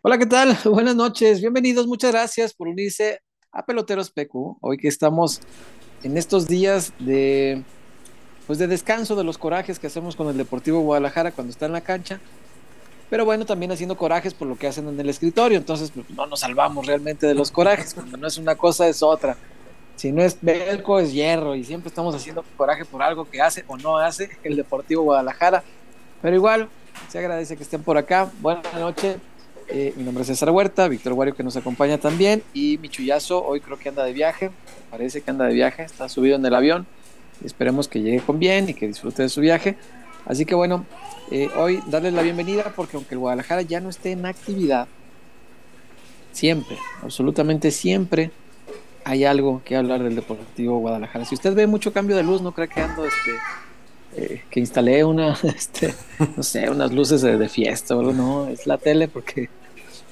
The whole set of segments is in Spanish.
Hola, ¿qué tal? Buenas noches, bienvenidos, muchas gracias por unirse a Peloteros PQ. Hoy que estamos en estos días de, pues de descanso de los corajes que hacemos con el Deportivo Guadalajara cuando está en la cancha. Pero bueno, también haciendo corajes por lo que hacen en el escritorio. Entonces, pues, no nos salvamos realmente de los corajes. Cuando no es una cosa, es otra. Si no es velco, es hierro. Y siempre estamos haciendo coraje por algo que hace o no hace el Deportivo Guadalajara. Pero igual, se agradece que estén por acá. Buenas noches. Eh, mi nombre es César Huerta, Víctor Guario que nos acompaña también y mi chullazo hoy creo que anda de viaje, parece que anda de viaje, está subido en el avión. Esperemos que llegue con bien y que disfrute de su viaje. Así que bueno, eh, hoy darles la bienvenida porque aunque el Guadalajara ya no esté en actividad, siempre, absolutamente siempre hay algo que hablar del Deportivo Guadalajara. Si usted ve mucho cambio de luz, no cree que ando este, eh, que instalé una, este, no sé, unas luces de, de fiesta o no, es la tele porque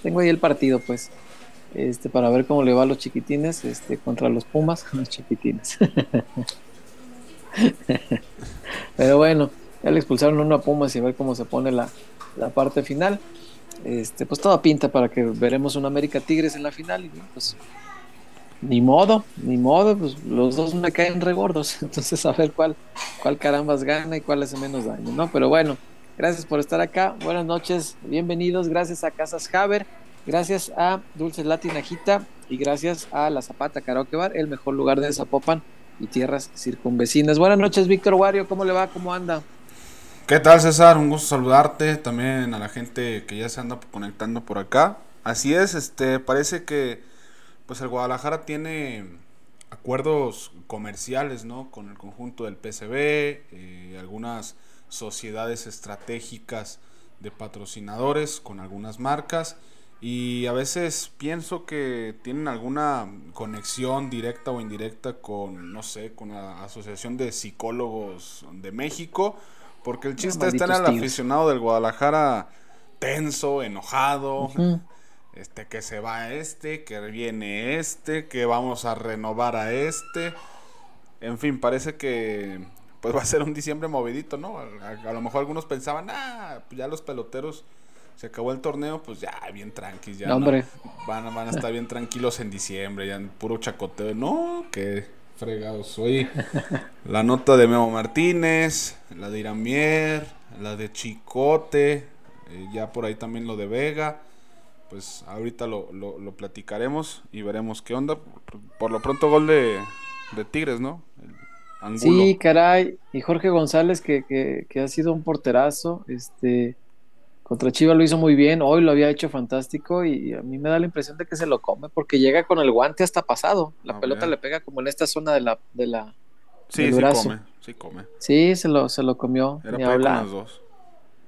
tengo ahí el partido, pues, este, para ver cómo le va a los chiquitines, este, contra los Pumas, los chiquitines. Pero bueno, ya le expulsaron uno a Pumas y a ver cómo se pone la, la parte final. Este, pues toda pinta para que veremos un América Tigres en la final pues ni modo, ni modo, pues los dos me caen regordos, entonces a ver cuál, cuál carambas gana y cuál hace menos daño, ¿no? Pero bueno, Gracias por estar acá. Buenas noches, bienvenidos. Gracias a Casas Haber, gracias a Dulces Latinajita y gracias a La Zapata Karaoke Bar, el mejor lugar de Zapopan y tierras circunvecinas. Buenas noches, Víctor Wario. ¿Cómo le va? ¿Cómo anda? ¿Qué tal, César? Un gusto saludarte. También a la gente que ya se anda conectando por acá. Así es, este, parece que pues el Guadalajara tiene acuerdos comerciales, ¿no? Con el conjunto del PCB, eh, algunas sociedades estratégicas de patrocinadores con algunas marcas y a veces pienso que tienen alguna conexión directa o indirecta con, no sé, con la Asociación de Psicólogos de México, porque el chiste está en el aficionado del Guadalajara tenso, enojado, este que se va este, que viene este, que vamos a renovar a este. En fin, parece que pues va a ser un diciembre movidito, ¿no? A, lo mejor algunos pensaban, ah, pues ya los peloteros se acabó el torneo, pues ya bien tranquilos, ya hombre. van, van a estar bien tranquilos en diciembre, ya en puro chacoteo. No, qué fregados soy. La nota de Memo Martínez, la de Iramier, la de Chicote, eh, ya por ahí también lo de Vega. Pues ahorita lo, lo, lo, platicaremos y veremos qué onda. Por lo pronto gol de, de Tigres, ¿no? Sí, caray. Y Jorge González, que, que, ha sido un porterazo, este, contra Chivas lo hizo muy bien, hoy lo había hecho fantástico y a mí me da la impresión de que se lo come porque llega con el guante hasta pasado. La pelota le pega como en esta zona de la, de la sí, sí come, sí come. Sí, se lo, se lo comió. Era para los dos.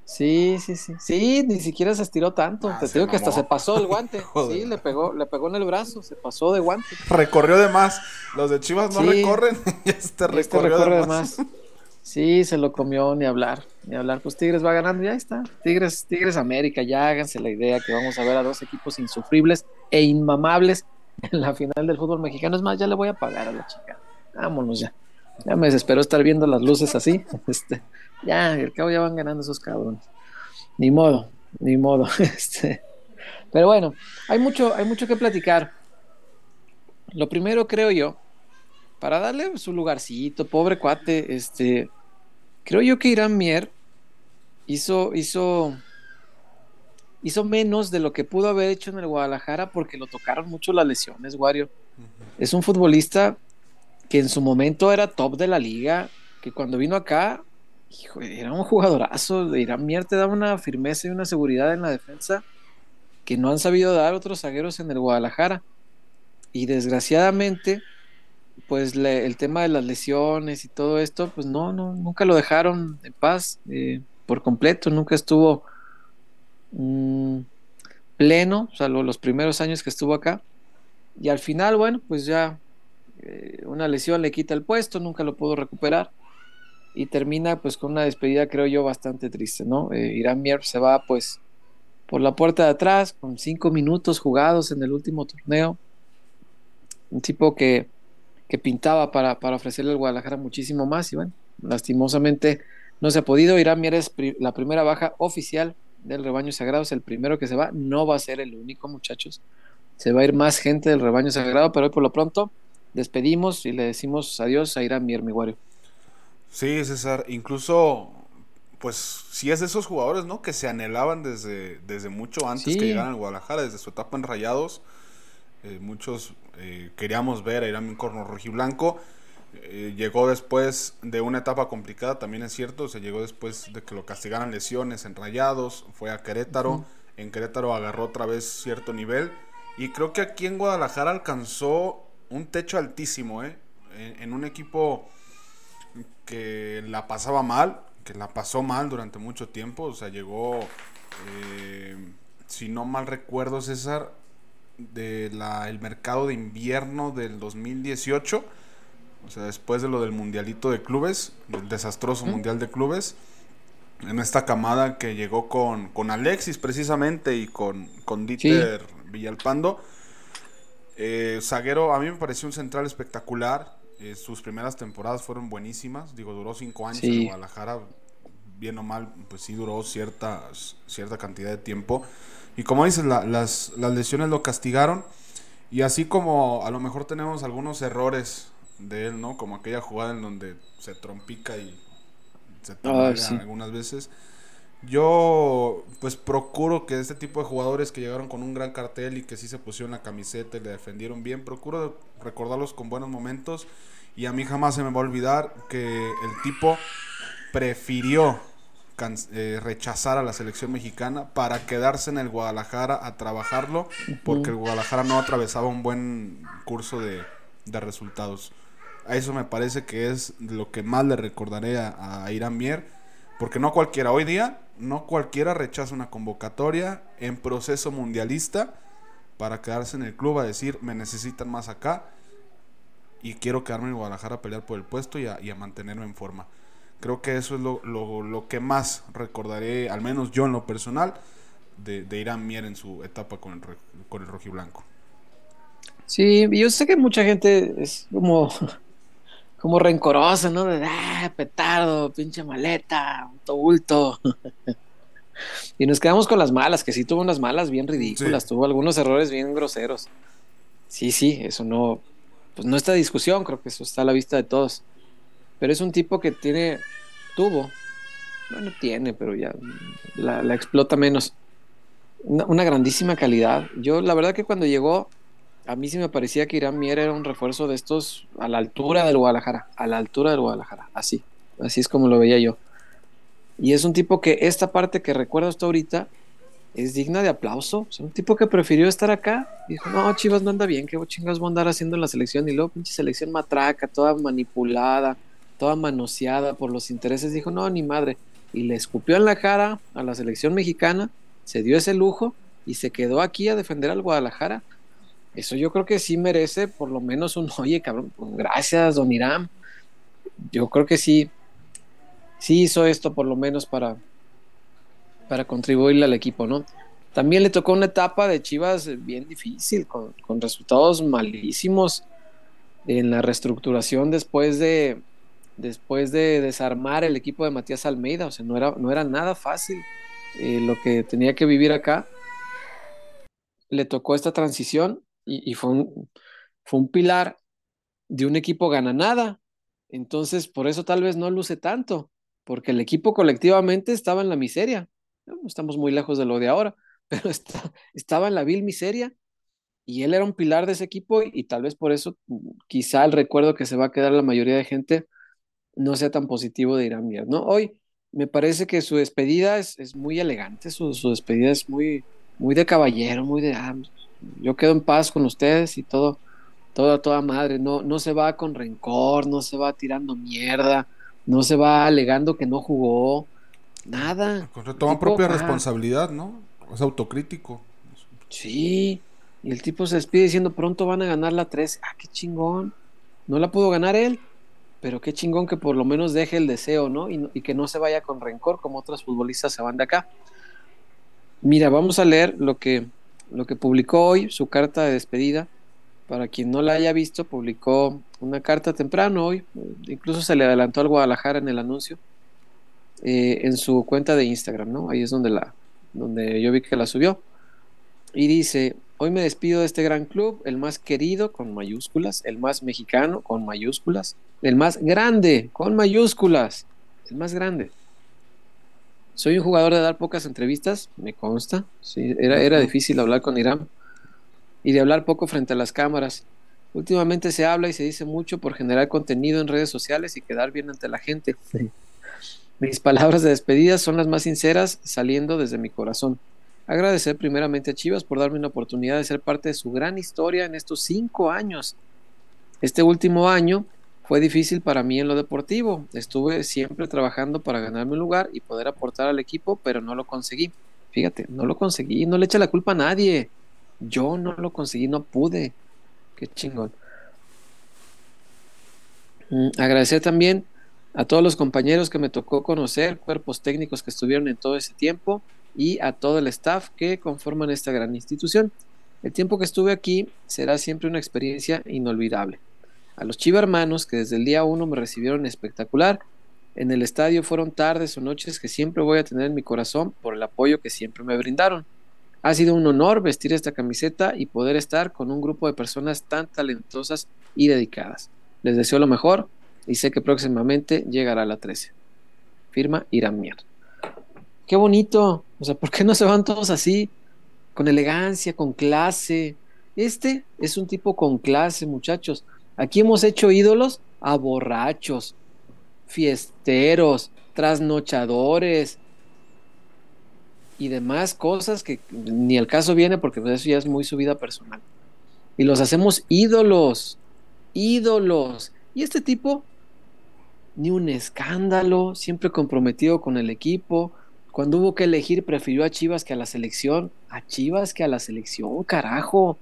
Sí, sí, sí. Sí, ni siquiera se estiró tanto. Ah, Te digo que hasta se pasó el guante. sí, le pegó, le pegó en el brazo, se pasó de guante. Recorrió de más. Los de Chivas no recorren. y este, este recorrió de, más. Sí, se lo comió, ni hablar. Ni hablar. Pues Tigres va ganando, ya está. Tigres, Tigres América, ya háganse la idea que vamos a ver a dos equipos insufribles e inmamables en la final del fútbol mexicano. Es más, ya le voy a pagar a la chica. Vámonos ya. Ya me desespero estar viendo las luces así. Este, ya, el cabo ya van ganando esos cabrones. Ni modo, ni modo. Este, pero bueno, hay mucho, hay mucho que platicar. Lo primero creo yo, para darle su lugarcito, pobre cuate, este, creo yo que Irán Mier hizo, hizo, hizo menos de lo que pudo haber hecho en el Guadalajara porque lo tocaron mucho las lesiones, Wario. Es un futbolista que en su momento era top de la liga, que cuando vino acá era un jugadorazo. De Irán Mier te daba una firmeza y una seguridad en la defensa que no han sabido dar otros zagueros en el Guadalajara. Y desgraciadamente, pues el tema de las lesiones y todo esto, pues no, no, nunca lo dejaron en paz eh, por completo, nunca estuvo mm, pleno, salvo los primeros años que estuvo acá. Y al final, bueno, pues ya eh, una lesión le quita el puesto, nunca lo pudo recuperar y termina pues con una despedida creo yo bastante triste, ¿no? Eh, Irán Mier se va pues por la puerta de atrás con cinco minutos jugados en el último torneo, un tipo que, que pintaba para, para ofrecerle al Guadalajara muchísimo más y bueno, lastimosamente no se ha podido, Irán Mier es la primera baja oficial del rebaño sagrado, es el primero que se va, no va a ser el único, muchachos. Se va a ir más gente del rebaño sagrado, pero hoy por lo pronto despedimos y le decimos adiós a Irán Mier, mi Sí, César, incluso, pues, si es de esos jugadores, ¿no? Que se anhelaban desde, desde mucho antes que llegaran al Guadalajara, desde su etapa en Rayados. Eh, muchos eh, queríamos ver a Irán Corno Rojiblanco. Eh, llegó después de una etapa complicada, también es cierto, se llegó después de que lo castigaran lesiones en Rayados, fue a Querétaro, en Querétaro agarró otra vez cierto nivel y creo que aquí en Guadalajara alcanzó un techo altísimo, ¿eh? en, un equipo que la pasaba mal, que la pasó mal durante mucho tiempo, o sea, llegó, eh, si no mal recuerdo César, del el mercado de invierno del 2018 o sea, después de lo del mundialito de clubes, del desastroso mundial de clubes, en esta camada que llegó con, con Alexis precisamente y con, con Dieter Villalpando. Eh, Zaguero, a mí me pareció un central espectacular. Eh, sus primeras temporadas fueron buenísimas. Digo, duró cinco años en Guadalajara. Bien o mal, pues sí duró cierta, cierta cantidad de tiempo. Y como dices, las, las lesiones lo castigaron. Y así como a lo mejor tenemos algunos errores de él, ¿no? Como aquella jugada en donde se trompica y se tambalean ah, algunas veces. Yo, pues procuro que este tipo de jugadores que llegaron con un gran cartel y que sí se pusieron la camiseta y le defendieron bien, procuro recordarlos con buenos momentos. Y a mí jamás se me va a olvidar que el tipo prefirió eh, rechazar a la selección mexicana para quedarse en el Guadalajara a trabajarlo, porque el Guadalajara no atravesaba un buen curso de, de resultados. A eso me parece que es lo que más le recordaré a, Irán Mier, porque no cualquiera, hoy día, no cualquiera rechaza una convocatoria en proceso mundialista para quedarse en el club a decir, me necesitan más acá y quiero quedarme en Guadalajara a pelear por el puesto y a, mantenerme en forma. Creo que eso es lo, que más recordaré, al menos yo en lo personal, de, Irán Mier en su etapa con el, con el rojiblanco. Sí, yo sé que mucha gente es como como rencorosa, ¿no? De, ah, petardo, pinche maleta, bulto. y nos quedamos con las malas, que sí tuvo unas malas bien ridículas, tuvo algunos errores bien groseros. Sí, sí, eso no, pues no está discusión, creo que eso está a la vista de todos. Pero es un tipo que tiene, tuvo, bueno, tiene, pero ya la, explota menos. Una, una, grandísima calidad. Yo, la verdad que cuando llegó, a mí sí me parecía que Irán Mier era un refuerzo de estos a la altura del Guadalajara, a la altura del Guadalajara, así, así es como lo veía yo. Y es un tipo que esta parte que recuerdo hasta ahorita es digna de aplauso. Es un tipo que prefirió estar acá. Dijo, no, Chivas no anda bien, qué chingas voy a andar haciendo en la selección. Y luego, pinche selección matraca, toda manipulada, toda manoseada por los intereses. Dijo, no, ni madre. Y le escupió en la cara a la selección mexicana, se dio ese lujo y se quedó aquí a defender al Guadalajara eso yo creo que sí merece por lo menos un, oye, cabrón, pues, gracias, don Irán. Yo creo que sí, sí hizo esto por lo menos para, para contribuirle al equipo, ¿no? También le tocó una etapa de Chivas bien difícil, con, resultados malísimos en la reestructuración después de, después de desarmar el equipo de Matías Almeida. O sea, no era, no era nada fácil eh, lo que tenía que vivir acá. Le tocó esta transición y, fue, un, fue un pilar de un equipo gana nada. Entonces, por eso tal vez no luce tanto, porque el equipo colectivamente estaba en la miseria. Estamos muy lejos de lo de ahora, pero estaba en la vil miseria y él era un pilar de ese equipo y, tal vez por eso quizá el recuerdo que se va a quedar la mayoría de gente no sea tan positivo de Irán Mier, ¿no? Hoy me parece que su despedida es, es muy elegante, su, su, despedida es muy, muy de caballero, muy de, ah, yo quedo en paz con ustedes y todo, toda, toda madre, no, no se va con rencor, no se va tirando mierda, no se va alegando que no jugó, nada. Toma propia responsabilidad, ¿no? Es autocrítico. Sí, y el tipo se despide diciendo pronto van a ganar la 3. Ah, qué chingón. No la pudo ganar él, pero qué chingón que por lo menos deje el deseo, ¿no? Y, y que no se vaya con rencor como otros futbolistas se van de acá. Mira, vamos a leer lo que lo que publicó hoy, su carta de despedida. Para quien no la haya visto, publicó una carta temprano hoy, incluso se le adelantó al Guadalajara en el anuncio, eh, en su cuenta de Instagram, ¿no? Ahí es donde la, donde yo vi que la subió. Y dice, hoy me despido de este gran club, el más querido con mayúsculas, el más mexicano con mayúsculas, el más grande con mayúsculas, el más grande. Soy un jugador de dar pocas entrevistas, me consta. Sí, era, era difícil hablar con Irán y de hablar poco frente a las cámaras. Últimamente se habla y se dice mucho por generar contenido en redes sociales y quedar bien ante la gente. Mis palabras de despedida son las más sinceras, saliendo desde mi corazón. Agradecer primeramente a Chivas por darme una oportunidad de ser parte de su gran historia en estos cinco años. Este último año fue difícil para mí en lo deportivo. Estuve siempre trabajando para ganarme un lugar y poder aportar al equipo, pero no lo conseguí. Fíjate, no lo conseguí. No le echa la culpa a nadie. Yo no lo conseguí, no pude. Qué chingón. Mm, agradecer también a todos los compañeros que me tocó conocer, cuerpos técnicos que estuvieron en todo ese tiempo y a todo el staff que conforman esta gran institución. El tiempo que estuve aquí será siempre una experiencia inolvidable. A los Chiva hermanos, que desde el día uno me recibieron espectacular, en el estadio fueron tardes o noches que siempre voy a tener en mi corazón por el apoyo que siempre me brindaron. Ha sido un honor vestir esta camiseta y poder estar con un grupo de personas tan talentosas y dedicadas. Les deseo lo mejor y sé que próximamente llegará la 13. Firma Irán Mier. Qué bonito. O sea, ¿por qué no se van todos así? Con elegancia, con clase. Este es un tipo con clase, muchachos. Aquí hemos hecho ídolos a borrachos, fiesteros, trasnochadores y demás cosas que ni el caso viene porque eso ya es muy su vida personal. Y los hacemos ídolos, ídolos. Y este tipo, ni un escándalo, siempre comprometido con el equipo. Cuando hubo que elegir, prefirió a Chivas que a la selección. A Chivas que a la selección, carajo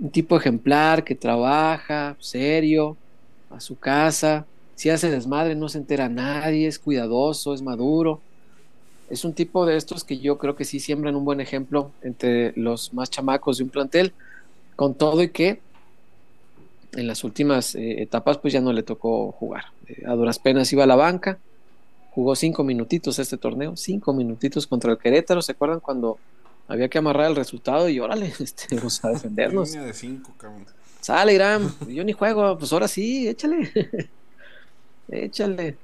un tipo ejemplar que trabaja, serio, a su casa, si hace desmadre no se entera nadie, es cuidadoso, es maduro. Es un tipo de estos que yo creo que sí siembran un buen ejemplo entre los más chamacos de un plantel, con todo y que en las últimas eh, etapas pues ya no le tocó jugar. Eh, a duras penas iba a la banca, jugó cinco minutitos este torneo, cinco minutitos contra el Querétaro. ¿Se acuerdan cuando había que amarrar el resultado y órale, este, vamos a defendernos. Línea de cinco, cabrón. Sale, Irán, yo ni juego, pues ahora sí, échale. échale.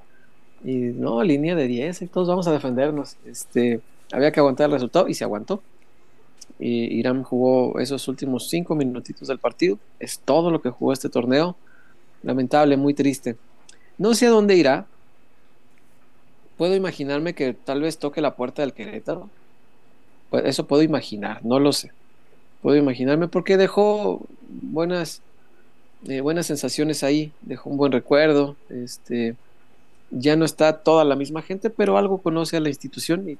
Y no, línea de 10, y todos vamos a defendernos. Este, había que aguantar el resultado y se aguantó. Y Irán jugó esos últimos cinco minutitos del partido. Es todo lo que jugó este torneo. Lamentable, muy triste. No sé a dónde irá. Puedo imaginarme que tal vez toque la puerta del Querétaro pues, eso puedo imaginar, no lo sé. Puedo imaginarme porque dejó buenas, eh, buenas sensaciones ahí, dejó un buen recuerdo. Este, ya no está toda la misma gente, pero algo conoce a la institución y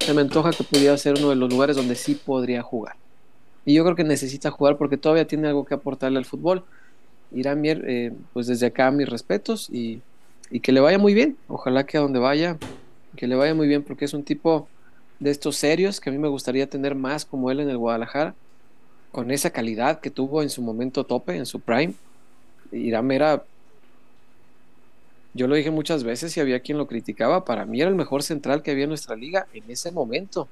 se me antoja que pudiera ser uno de los lugares donde sí podría jugar. Y yo creo que necesita jugar porque todavía tiene algo que aportarle al fútbol. Irán Mier, eh, pues desde acá mis respetos y, y que le vaya muy bien. Ojalá que a donde vaya, que le vaya muy bien porque es un tipo de estos serios que a mí me gustaría tener más como él en el Guadalajara, con esa calidad que tuvo en su momento tope, en su prime. Irán era, yo lo dije muchas veces y había quien lo criticaba, para mí era el mejor central que había en nuestra liga en ese momento.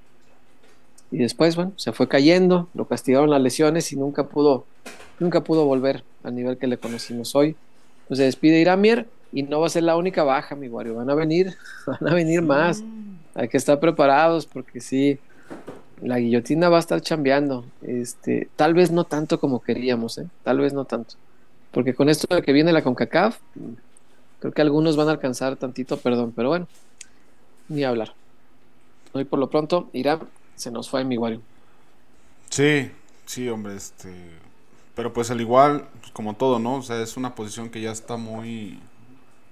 Y después, bueno, se fue cayendo, lo castigaron las lesiones y nunca pudo, nunca pudo volver al nivel que le conocimos hoy. Pues se despide Iramier y no va a ser la única baja, mi guario. Van a venir, van a venir más. Hay que estar preparados porque sí, la guillotina va a estar chambeando. Este, tal vez no tanto como queríamos, ¿eh? tal vez no tanto. Porque con esto de que viene la CONCACAF, creo que algunos van a alcanzar tantito perdón, pero bueno, ni hablar. Hoy por lo pronto, Irán se nos fue en mi guario. Sí, sí, hombre, este. Pero pues al igual, pues como todo, ¿no? O sea, es una posición que ya está muy,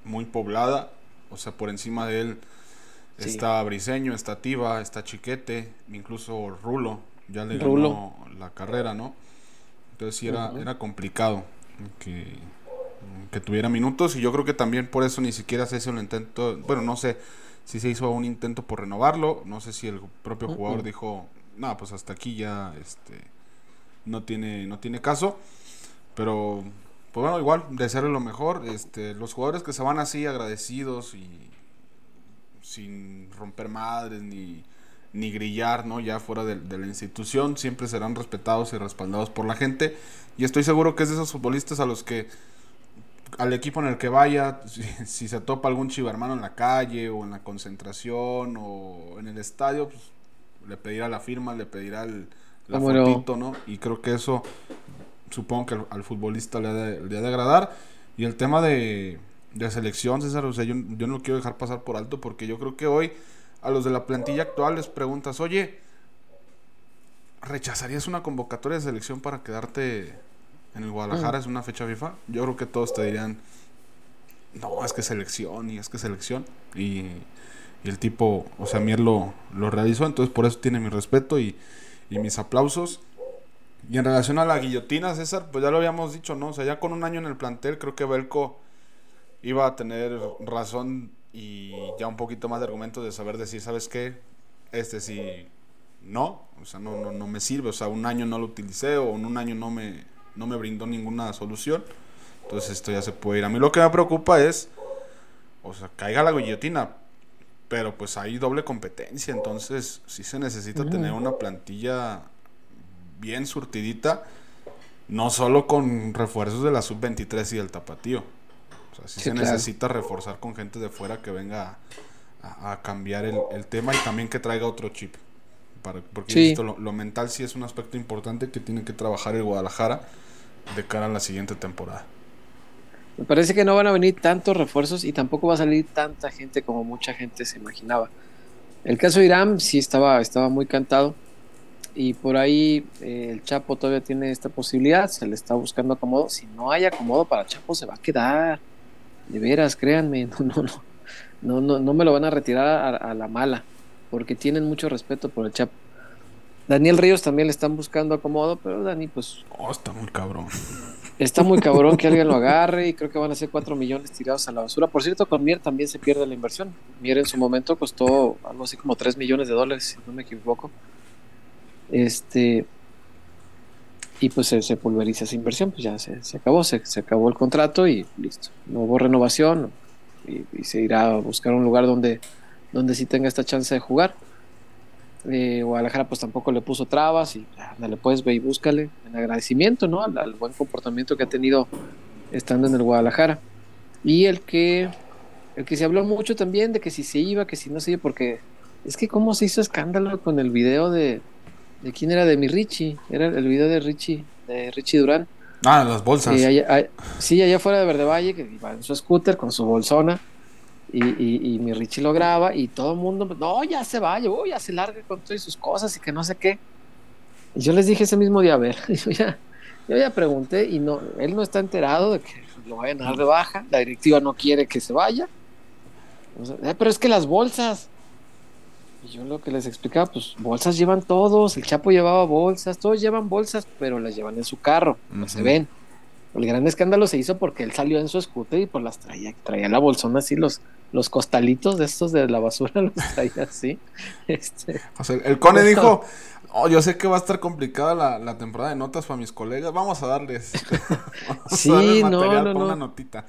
muy poblada. O sea, por encima de él Está Briseño, está Tiva, está Chiquete, incluso Rulo. Ya le ganó la carrera, ¿no? Entonces sí era, era complicado que, que, tuviera minutos. Y yo creo que también por eso ni siquiera se hizo un intento. Bueno, no sé si se hizo un intento por renovarlo. No sé si el propio jugador dijo, no, pues hasta aquí ya este, no, tiene, no tiene caso. Pero, pues bueno, igual, desearle lo mejor. Este, los jugadores que se van así agradecidos y sin romper madres ni, ni grillar, ¿no? Ya fuera de, la institución, siempre serán respetados y respaldados por la gente. Y estoy seguro que es de esos futbolistas a los que al equipo en el que vaya, si, se topa algún chivermano en la calle o en la concentración o en el estadio, pues, le pedirá la firma, le pedirá el, la fotito, ¿no? Y creo que eso supongo que al, futbolista le ha, de, le ha, de, agradar. Y el tema de, de selección, César, o sea, yo, yo no lo quiero dejar pasar por alto porque yo creo que hoy a los de la plantilla actual les preguntas, oye, ¿rechazarías una convocatoria de selección para quedarte en el Guadalajara? Es una fecha FIFA. Yo creo que todos te dirían, no, es que selección y es que selección. Y, el tipo, o sea, Mier lo, lo realizó, entonces por eso tiene mi respeto y, y mis aplausos. Y en relación a la guillotina, César, pues ya lo habíamos dicho, ¿no? O sea, ya con un año en el plantel, creo que Belco iba a tener razón y ya un poquito más de argumentos de saber decir, ¿sabes qué? Este sí, no, o sea, no, no, me sirve, o sea, un año no lo utilicé o en un año no me, no me brindó ninguna solución. Entonces esto ya se puede ir. A mí lo que me preocupa es, o sea, caiga la guillotina, pero pues hay doble competencia, entonces sí se necesita tener una plantilla bien surtidita, no solo con refuerzos de la sub-23 y del tapatío. O sea, sí, se necesita reforzar con gente de fuera que venga a, cambiar el, tema y también que traiga otro chip. Para, porque lo, mental sí es un aspecto importante que tiene que trabajar el Guadalajara de cara a la siguiente temporada. Me parece que no van a venir tantos refuerzos y tampoco va a salir tanta gente como mucha gente se imaginaba. El caso de Irán sí estaba, estaba muy cantado y por ahí eh, el Chapo todavía tiene esta posibilidad, se le está buscando acomodo. Si no hay acomodo para Chapo, se va a quedar. De veras, créanme, no, no, no, no, no, no me lo van a retirar a, la mala, porque tienen mucho respeto por el Chapo. Daniel Ríos también le están buscando acomodo, pero Dani, pues. Oh, está muy cabrón. Está muy cabrón que alguien lo agarre y creo que van a ser 4 millones tirados a la basura. Por cierto, con Mier también se pierde la inversión. Mier en su momento costó algo así como 3 millones de dólares, si no me equivoco. Este, y pues se, pulveriza esa inversión, pues ya se, acabó, se, acabó el contrato y listo. No hubo renovación y, se irá a buscar un lugar donde, donde sí tenga esta chance de jugar. Eh, Guadalajara pues tampoco le puso trabas y le puedes ve y búscale en agradecimiento ¿no? Al, buen comportamiento que ha tenido estando en el Guadalajara. Y el que, el que se habló mucho también de que si se iba, que si no se iba, porque es que cómo se hizo escándalo con el video de, ¿De quién era? De mi Richie. Era el video de Richie, de Richie Durán. Ah, las bolsas. sí, allá fuera de Verde Valle, que iba en su scooter con su bolsona. Y, mi Richie lo graba y todo el mundo, no, ya se vaya, ya se larga con todas sus cosas y que no sé qué. Y yo les dije ese mismo día, a ver, yo ya, yo ya pregunté y no, él no está enterado de que lo vayan a dar de baja, la directiva no quiere que se vaya. Eh, pero es que las bolsas, y yo lo que les explicaba, pues bolsas llevan todos, el Chapo llevaba bolsas, todos llevan bolsas, pero las llevan en su carro, no se ven. El gran escándalo se hizo porque él salió en su scooter y pues las traía, traía la bolsona así, los, los costalitos de estos de la basura los traía así. Este, o sea, el Cone dijo, oh, yo sé que va a estar complicada la, temporada de notas para mis colegas, vamos a darles, sí, no, no, una notita.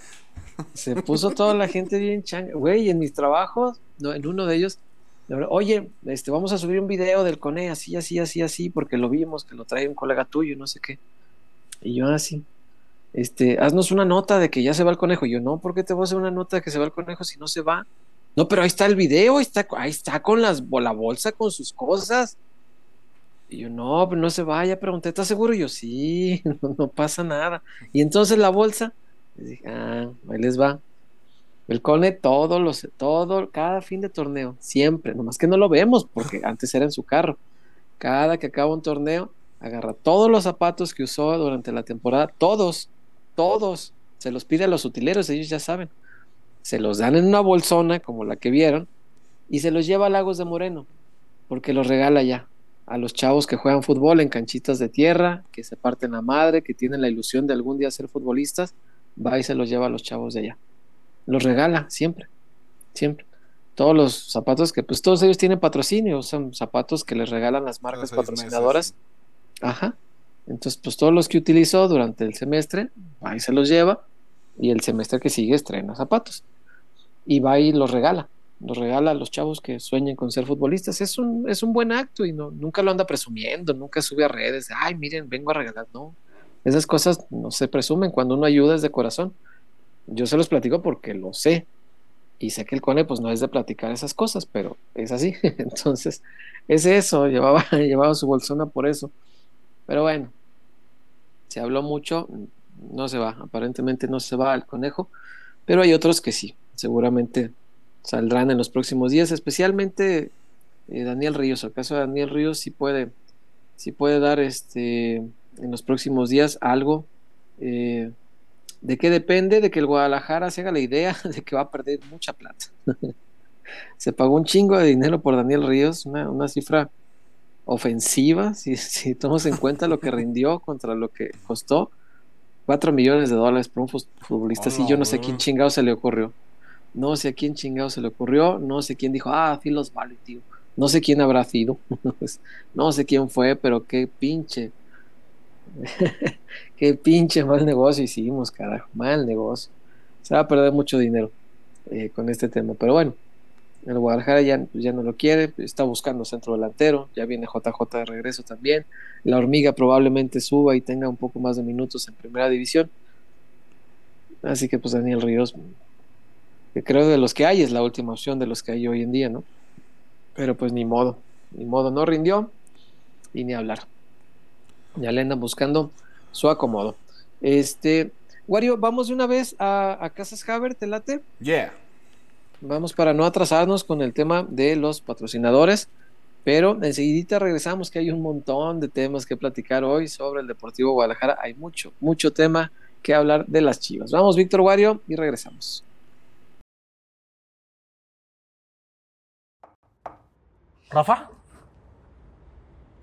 Se puso toda la gente bien changa. Güey, en mis trabajos, no, en uno de ellos, Oye, este, vamos a subir un video del Cone, así, así, así, así, porque lo vimos, que lo trae un colega tuyo, no sé qué. Y yo así, este, haznos una nota de que ya se va el conejo. Y yo, no, ¿por qué te voy a hacer una nota de que se va el conejo si no se va? No, pero ahí está el video, ahí está, con las, la bolsa, con sus cosas. Y yo, no, no se vaya, pregunté, ¿estás seguro? Y yo, sí, no, pasa nada. Y entonces la bolsa, dije, ah, ahí les va. El Cone todos los, todo, cada fin de torneo, siempre, nomás que no lo vemos porque antes era en su carro. Cada que acaba un torneo, agarra todos los zapatos que usó durante la temporada, todos, todos, se los pide a los utileros, ellos ya saben. Se los dan en una bolsona como la que vieron y se los lleva a Lagos de Moreno porque los regala ya a los chavos que juegan fútbol en canchitas de tierra, que se parten la madre, que tienen la ilusión de algún día ser futbolistas, va y se los lleva a los chavos de allá los regala siempre, siempre. Todos los zapatos que, pues todos ellos tienen patrocinio, son zapatos que les regalan las marcas patrocinadoras. Ajá. Entonces, pues todos los que utilizó durante el semestre, ahí se los lleva y el semestre que sigue estrena zapatos. Y va y los regala. nos regala a los chavos que sueñen con ser futbolistas. Es un, es un buen acto y no, nunca lo anda presumiendo, nunca sube a redes, ay, miren, vengo a regalar, no. Esas cosas no se presumen cuando uno ayuda es de corazón. Yo se los platico porque lo sé. Y sé que el Cone pues no es de platicar esas cosas, pero es así. Entonces, es eso, llevaba, llevaba su bolsona por eso. Pero bueno, se habló mucho, no se va, aparentemente no se va al conejo, pero hay otros que sí, seguramente saldrán en los próximos días, especialmente eh, Daniel Ríos. El caso de Daniel Ríos sí puede, sí puede dar este en los próximos días algo. Eh, ¿De qué depende? De que el Guadalajara se haga la idea de que va a perder mucha plata. se pagó un chingo de dinero por Daniel Ríos, una, cifra ofensiva, si, si tomamos en cuenta lo que rindió contra lo que costó. 4 millones de dólares por un futbolista, si yo no sé quién chingado se le ocurrió. No sé a quién chingado se le ocurrió, no sé quién dijo, ah, Filos vale, tío. No sé quién habrá sido, no sé quién fue, pero qué pinche, qué pinche mal negocio hicimos, carajo, mal negocio. Se va a perder mucho dinero eh, con este tema, pero bueno, el Guadalajara ya, ya no lo quiere, está buscando centro delantero, ya viene JJ de regreso también. La hormiga probablemente suba y tenga un poco más de minutos en primera división. Así que pues Daniel Ríos que creo de los que hay es la última opción de los que hay hoy en día, ¿no? Pero pues ni modo, ni modo, no rindió y ni hablar. Ya le andan buscando su acomodo. Este, Wario, vamos de una vez a, Casas Haber, ¿te late? Yeah. Vamos para no atrasarnos con el tema de los patrocinadores, pero enseguida regresamos que hay un montón de temas que platicar hoy sobre el Deportivo Guadalajara. Hay mucho, mucho tema que hablar de las chivas. Vamos, Víctor Wario, y regresamos. Rafa.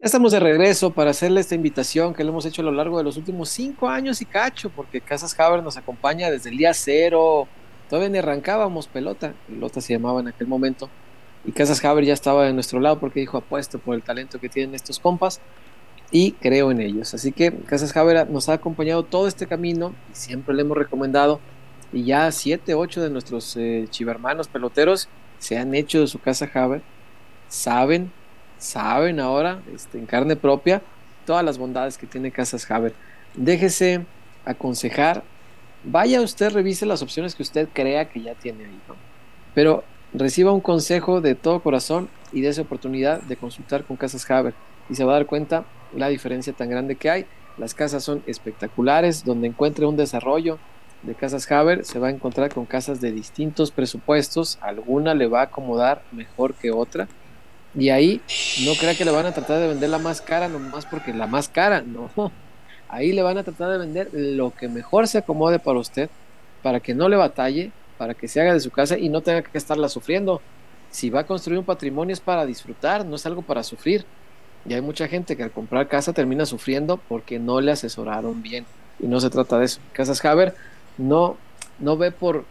Estamos de regreso para hacerle esta invitación que le hemos hecho a lo largo de los últimos cinco años y cacho, porque Casas Haber nos acompaña desde el día cero. Todavía ni arrancábamos pelota, pelota se llamaba en aquel momento. Y Casas Haber ya estaba de nuestro lado porque dijo apuesto por el talento que tienen estos compas y creo en ellos. Así que Casas Haber nos ha acompañado todo este camino y siempre le hemos recomendado. Y ya siete, ocho de nuestros eh, chivermanos peloteros se han hecho de su Casa Haber, saben saben ahora, este, en carne propia, todas las bondades que tiene Casas Haber. Déjese aconsejar, vaya usted, revise las opciones que usted crea que ya tiene ahí. Pero reciba un consejo de todo corazón y de esa oportunidad de consultar con Casas Haber y se va a dar cuenta la diferencia tan grande que hay. Las casas son espectaculares, donde encuentre un desarrollo de Casas Haber, se va a encontrar con casas de distintos presupuestos, alguna le va a acomodar mejor que otra y ahí no crea que le van a tratar de vender la más cara nomás porque la más cara, no. Ahí le van a tratar de vender lo que mejor se acomode para usted, para que no le batalle, para que se haga de su casa y no tenga que estarla sufriendo. Si va a construir un patrimonio es para disfrutar, no es algo para sufrir. Y hay mucha gente que al comprar casa termina sufriendo porque no le asesoraron bien. Y no se trata de eso. Casas Haber no, no ve por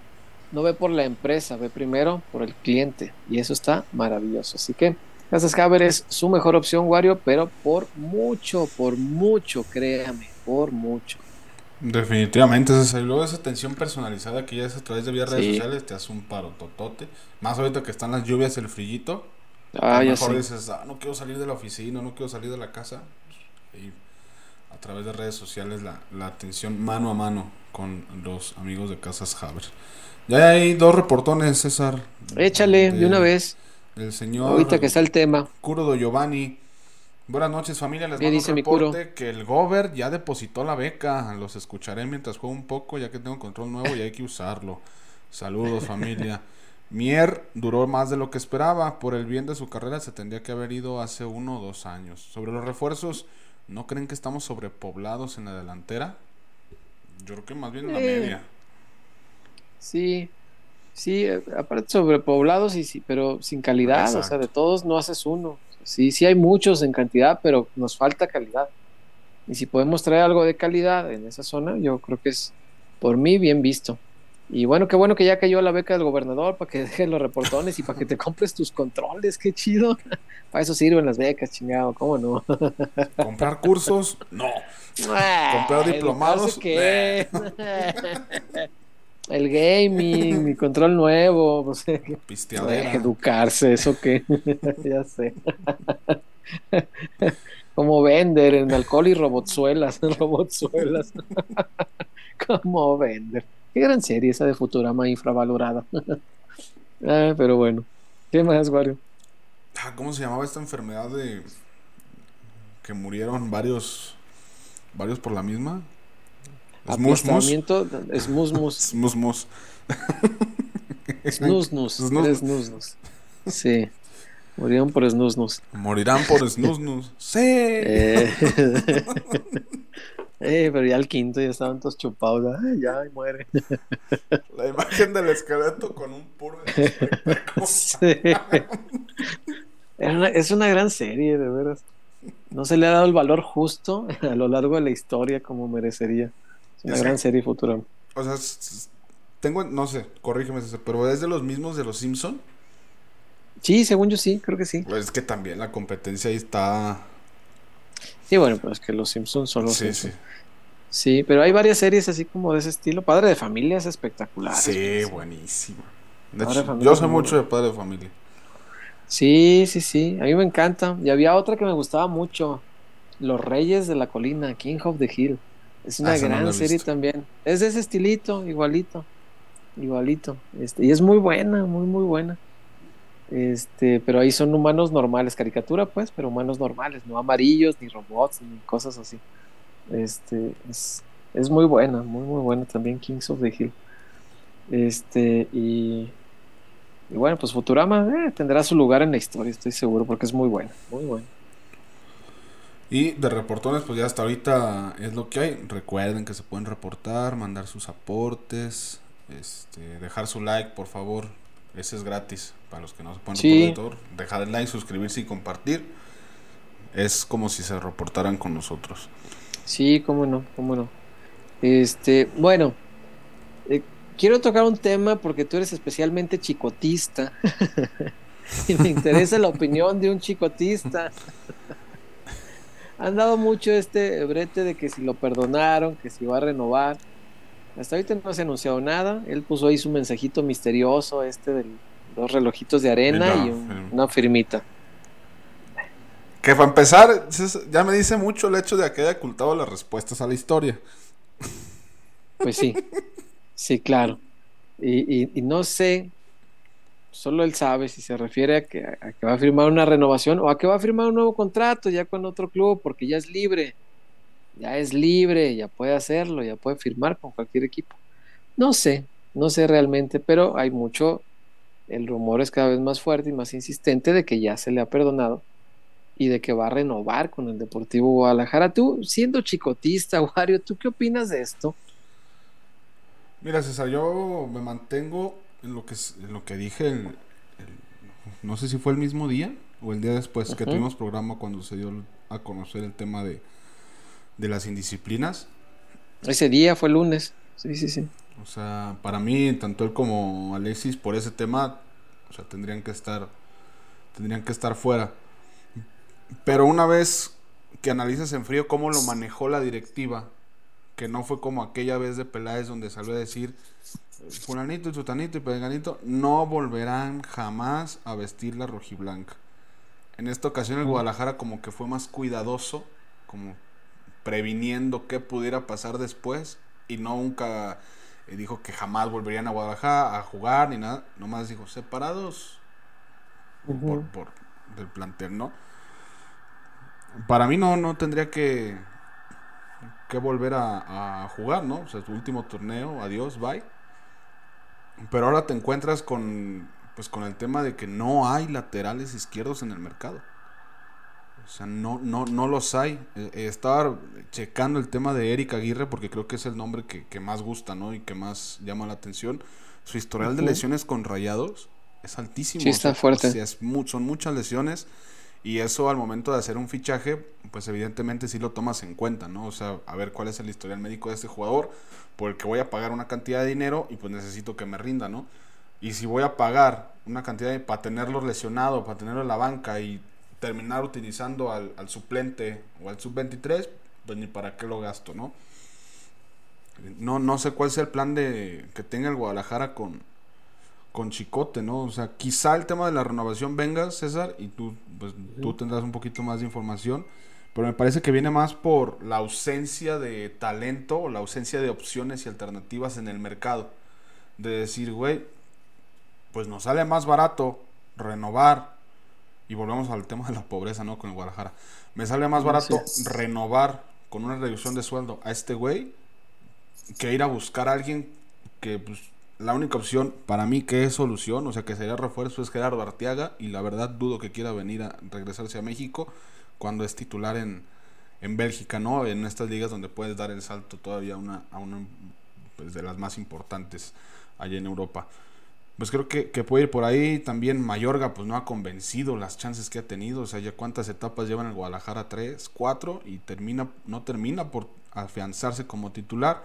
no ve por la empresa, ve primero por el cliente. Y eso está maravilloso. Así que Casas Haber es su mejor opción, Wario, pero por mucho, por mucho, créame, por mucho. Definitivamente, y luego esa atención personalizada que ya es a través de vías redes sociales te hace un paro totote. Más ahorita que están las lluvias, el frillito. Ah, ya mejor dices, ah, no quiero salir de la oficina, no quiero salir de la casa. a través de redes sociales la, la atención mano a mano con los amigos de Casas Haber. Ya hay dos reportones, César. Échale de una vez. El señor Ahorita que está el tema. Curo Giovanni. Buenas noches familia, les ¿Qué mando dice un mi Curo? reporte que el Gober ya depositó la beca. Los escucharé mientras juego un poco ya que tengo control nuevo y hay que usarlo. Saludos familia. Mier duró más de lo que esperaba. Por el bien de su carrera se tendría que haber ido hace uno o dos años. Sobre los refuerzos, ¿no creen que estamos sobrepoblados en la delantera? Yo creo que más bien en la Eh, media. Sí, sí, eh, aparte sobrepoblados, y sí, pero sin calidad, o sea, de todos no haces uno. Sí, sí hay muchos en cantidad, pero nos falta calidad. Y si podemos traer algo de calidad en esa zona, yo creo que es por mí bien visto. Y bueno, qué bueno que ya cayó la beca del gobernador para que dejen los reportones y para que te compres tus controles, qué chido. Para eso sirven las becas, chingado, ¿cómo no? ¿Comprar cursos? No. Comprar diplomados? ¿Qué? El gaming, mi control nuevo, pues, Pisteadera. educarse, eso que ya sé. Como vender en alcohol y robotzuelas, robotzuelas. Como vender. Qué gran serie esa de Futurama infravalorada. Ah, pero bueno. ¿Qué más, Wario? Ah, ¿Cómo se llamaba esta enfermedad de que murieron varios varios por la misma? Aplastamiento. Snusnus. Snus- Eres Snusnus. Sí. Murieron por Snusnus. Morirán por snusnus. Sí. Eh, eh, pero ya el quinto ya estaban todos chupados. Ay, ya, y muere. La imagen del esqueleto con un puro Sí. Una- es una gran serie, de veras. No se le ha dado el valor justo a lo largo de la historia como merecería. Es una Es que- gran serie futura. O sea, tengo, no sé, corrígeme, pero es de los mismos de los Simpson. Sí, según yo sí, creo que sí. Pues es que también la competencia ahí está. Sí, bueno, pero es que los Simpsons son los Sí, sí. Simpsons. Sí, pero hay varias series así como de ese estilo. Padre de familia es espectacular. Sí, buenísima. De hecho, yo sé mucho de padre de familia. Sí, sí, sí. A mí me encanta. Y había otra que me gustaba mucho. Los Reyes de la Colina, King of the Hill. Es una Ah, no gran serie también. Es de ese estilito, igualito. Igualito. Este, y es muy buena, muy, muy buena. Este, pero ahí son humanos normales, caricatura, pues, pero humanos normales, no amarillos, ni robots, ni cosas así. Este, es, es muy buena, muy, muy buena también, Kings of the Hill. Este, y, y bueno, pues Futurama eh, tendrá su lugar en la historia, estoy seguro, porque es muy buena, muy buena. Y de reportones, pues ya hasta ahorita es lo que hay. Recuerden que se pueden reportar, mandar sus aportes, este, dejar su like, por favor. Ese es gratis para los que no se pueden Sí. reportar. Dejar el like, suscribirse y compartir. Es como si se reportaran con nosotros. Sí, cómo no, cómo no. Este, bueno, eh, quiero tocar un tema porque tú eres especialmente chicotista. y me interesa la opinión de un chicotista. Han dado mucho este brete de que si lo perdonaron, que si va a renovar. Hasta ahorita no se ha anunciado nada. Él puso ahí su mensajito misterioso, este de dos relojitos de arena No, y un- una firmita. Que para empezar, ya me dice mucho el hecho de que haya ocultado las respuestas a la historia. Pues sí, sí, claro. Y, y- y no sé, solo él sabe si se refiere a que, a que va a firmar una renovación o a que va a firmar un nuevo contrato ya con otro club, porque ya es libre, ya es libre, ya puede hacerlo, ya puede firmar con cualquier equipo. No sé, no sé realmente, pero hay mucho, el rumor es cada vez más fuerte y más insistente de que ya se le ha perdonado y de que va a renovar con el Deportivo Guadalajara. Tú, siendo chicotista, Wario, ¿tú qué opinas de esto? Mira, César, yo me mantengo en lo que, en lo que dije, el- el- no sé si fue el mismo día o el día después que tuvimos programa cuando se dio a conocer el tema de, de las indisciplinas. Ese día fue lunes. Sí, sí, sí. O sea, para mí, tanto él como Alexis, por ese tema, o sea, tendrían que estar, tendrían que estar fuera. Pero una vez que analizas en frío cómo lo manejó la directiva, que no fue como aquella vez de Peláez donde salió a decir, fulanito y sutanito y peganito, no volverán jamás a vestir la rojiblanca. En esta ocasión el Guadalajara como que fue más cuidadoso, como previniendo qué pudiera pasar después y nunca eh, dijo que jamás volverían a Guadalajara a jugar ni nada, nomás dijo separados por, por del plantel, ¿no? Para mí no, no tendría que, que volver a, a jugar, ¿no? O sea, su último torneo, adiós, bye. Pero ahora te encuentras con, pues, con el tema de que no hay laterales izquierdos en el mercado. O sea, no, no, no los hay. Eh, eh, estaba checando el tema de Eric Aguirre porque creo que es el nombre que, que más gusta, ¿no? Y que más llama la atención. Su historial de lesiones con rayados es altísimo. Sí, está fuerte. O sea, es mu- son muchas lesiones. Y eso al momento de hacer un fichaje, pues evidentemente sí lo tomas en cuenta, ¿no? O sea, a ver cuál es el historial médico de este jugador, porque voy a pagar una cantidad de dinero y pues necesito que me rinda, ¿no? Y si voy a pagar una cantidad de, para tenerlo lesionado, para tenerlo en la banca y terminar utilizando al, al suplente o al sub-23, pues ni para qué lo gasto, ¿no? No, no sé cuál sea el plan de que tenga el Guadalajara con, con Chicote, ¿no? O sea, quizá el tema de la renovación venga, César, y tú, pues, tú tendrás un poquito más de información, pero me parece que viene más por la ausencia de talento o la ausencia de opciones y alternativas en el mercado. De decir, güey, pues nos sale más barato renovar, y volvemos al tema de la pobreza, ¿no? Con el Guadalajara. Me sale más barato renovar con una reducción de sueldo a este güey que ir a buscar a alguien que pues, la única opción para mí que es solución, o sea que sería refuerzo es Gerardo Arteaga y la verdad dudo que quiera venir a regresarse a México cuando es titular en, en Bélgica, ¿no? En estas ligas donde puedes dar el salto todavía una, a una pues, de las más importantes allá en Europa. Pues creo que, que puede ir por ahí. También Mayorga pues no ha convencido las chances que ha tenido. O sea, ya cuántas etapas llevan el Guadalajara, tres, cuatro, y termina, no termina por afianzarse como titular.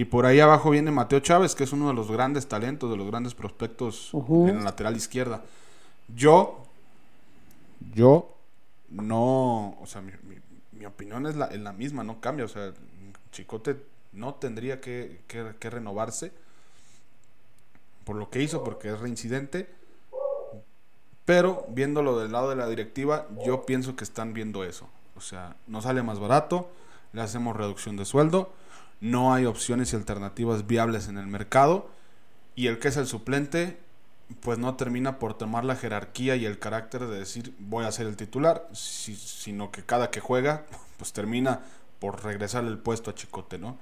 Y por ahí abajo viene Mateo Chávez, que es uno de los grandes talentos, de los grandes prospectos en la lateral izquierda. Yo, yo no, o sea, mi, mi- mi opinión es la, es la misma, no cambia. O sea, Chicote no tendría que, que- que renovarse por lo que hizo, porque es reincidente. Pero viéndolo del lado de la directiva, yo pienso que están viendo eso. O sea, no sale más barato, le hacemos reducción de sueldo, no hay opciones y alternativas viables en el mercado, y el que es el suplente, pues no termina por tomar la jerarquía y el carácter de decir voy a ser el titular, si- sino que cada que juega, pues termina por regresar el puesto a Chicote, ¿no?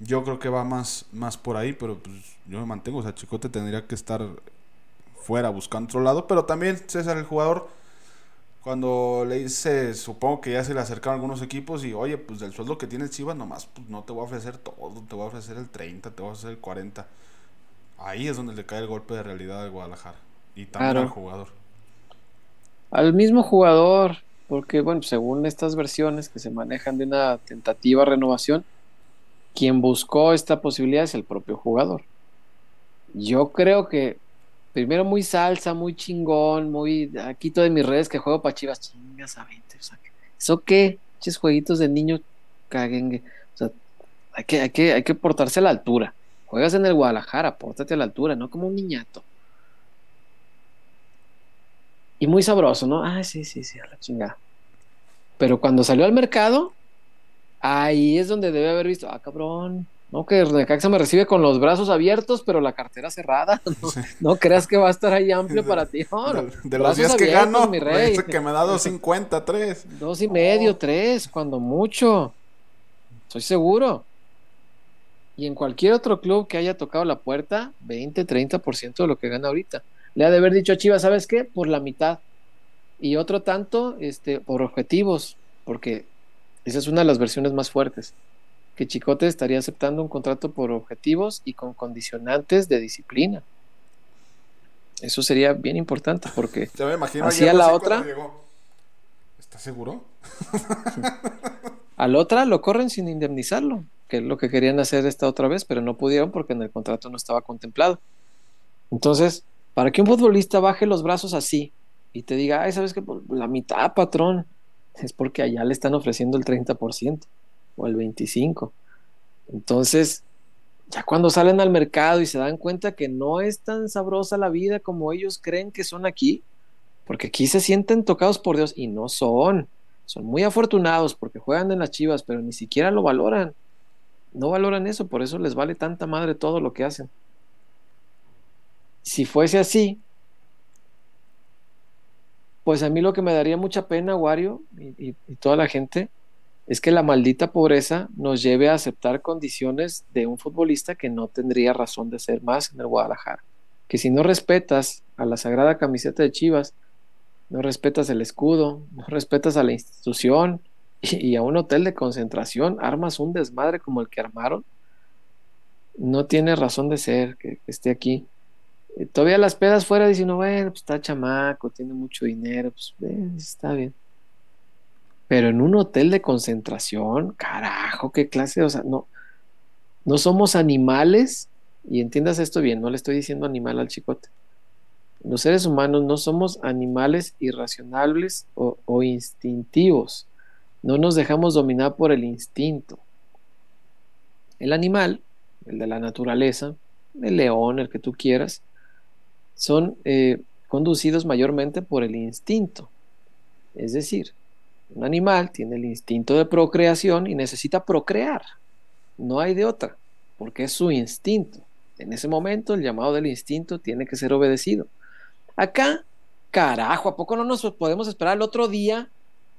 Yo creo que va más, más por ahí, pero pues yo me mantengo, o sea, Chicote tendría que estar fuera buscando otro lado, pero también César el jugador cuando le dice, supongo que ya se le acercaron algunos equipos y oye, pues del sueldo que tienes Chivas nomás, pues no te voy a ofrecer todo, te voy a ofrecer el 30, te voy a ofrecer el 40. Ahí es donde le cae el golpe de realidad al Guadalajara y también Claro. al jugador. Al mismo jugador, porque bueno, según estas versiones que se manejan de una tentativa renovación, quien buscó esta posibilidad es el propio jugador. Yo creo que primero muy salsa, muy chingón, muy aquí todo en mis redes que juego para Chivas, chingas a 20, o sea, ¿eso qué? Pinches jueguitos de niño caguengue. O sea, hay que, hay que, hay que portarse a la altura. Juegas en el Guadalajara, pórtate a la altura, no como un niñato. Y muy sabroso, ¿no? Ah, sí, sí, sí, a la chingada. Pero cuando salió al mercado, ahí es donde debe haber visto, ah, cabrón, no, que Necaxa me recibe con los brazos abiertos, pero la cartera cerrada. No, Sí. no creas que va a estar ahí amplio para ti. No, de, de los días que abiertos, gano, mi rey. que me da 250, 3. Dos y medio, tres, cuando mucho. Estoy seguro. Y en cualquier otro club que haya tocado la puerta, 20, 30% de lo que gana ahorita. Le ha de haber dicho a Chivas, ¿sabes qué? Por la mitad. Y otro tanto este, por objetivos, porque esa es una de las versiones más fuertes. Que Chicote estaría aceptando un contrato por objetivos y con condicionantes de disciplina. Eso sería bien importante porque Ya me imagino Hacía ayer la otra. ¿Estás seguro? Al otra lo corren sin indemnizarlo, que es lo que querían hacer esta otra vez, pero no pudieron porque en el contrato no estaba contemplado. Entonces, para que un futbolista baje los brazos así y te diga, ay, ¿sabes qué? Pues, la mitad, patrón, es porque allá le están ofreciendo el 30% o el 25%. Entonces, ya cuando salen al mercado y se dan cuenta que no es tan sabrosa la vida como ellos creen que son aquí, porque aquí se sienten tocados por Dios y no son. son muy afortunados porque juegan en las Chivas, pero ni siquiera lo valoran. No valoran eso, por eso les vale tanta madre todo lo que hacen. Si fuese así, pues a mí lo que me daría mucha pena, Wario, y, y, toda la gente, es que la maldita pobreza nos lleve a aceptar condiciones de un futbolista que no tendría razón de ser más en el Guadalajara. Que si no respetas a la sagrada camiseta de Chivas, no respetas el escudo, no respetas a la institución y, a un hotel de concentración, armas un desmadre como el que armaron, no tiene razón de ser que esté aquí. Eh, todavía las pedas fuera diciendo, bueno, pues está chamaco, tiene mucho dinero, pues está bien. Pero en un hotel de concentración, carajo, qué clase, o sea, no, no somos animales, y entiendas esto bien, no le estoy diciendo animal al chicote. Los seres humanos no somos animales irracionables o, o instintivos. No nos dejamos dominar por el instinto. El animal, el de la naturaleza, el león, el que tú quieras, son eh, conducidos mayormente por el instinto. Es decir, un animal tiene el instinto de procreación y necesita procrear. No hay de otra, porque es su instinto. En ese momento el llamado del instinto tiene que ser obedecido. Acá, carajo, ¿a poco no nos podemos esperar el otro día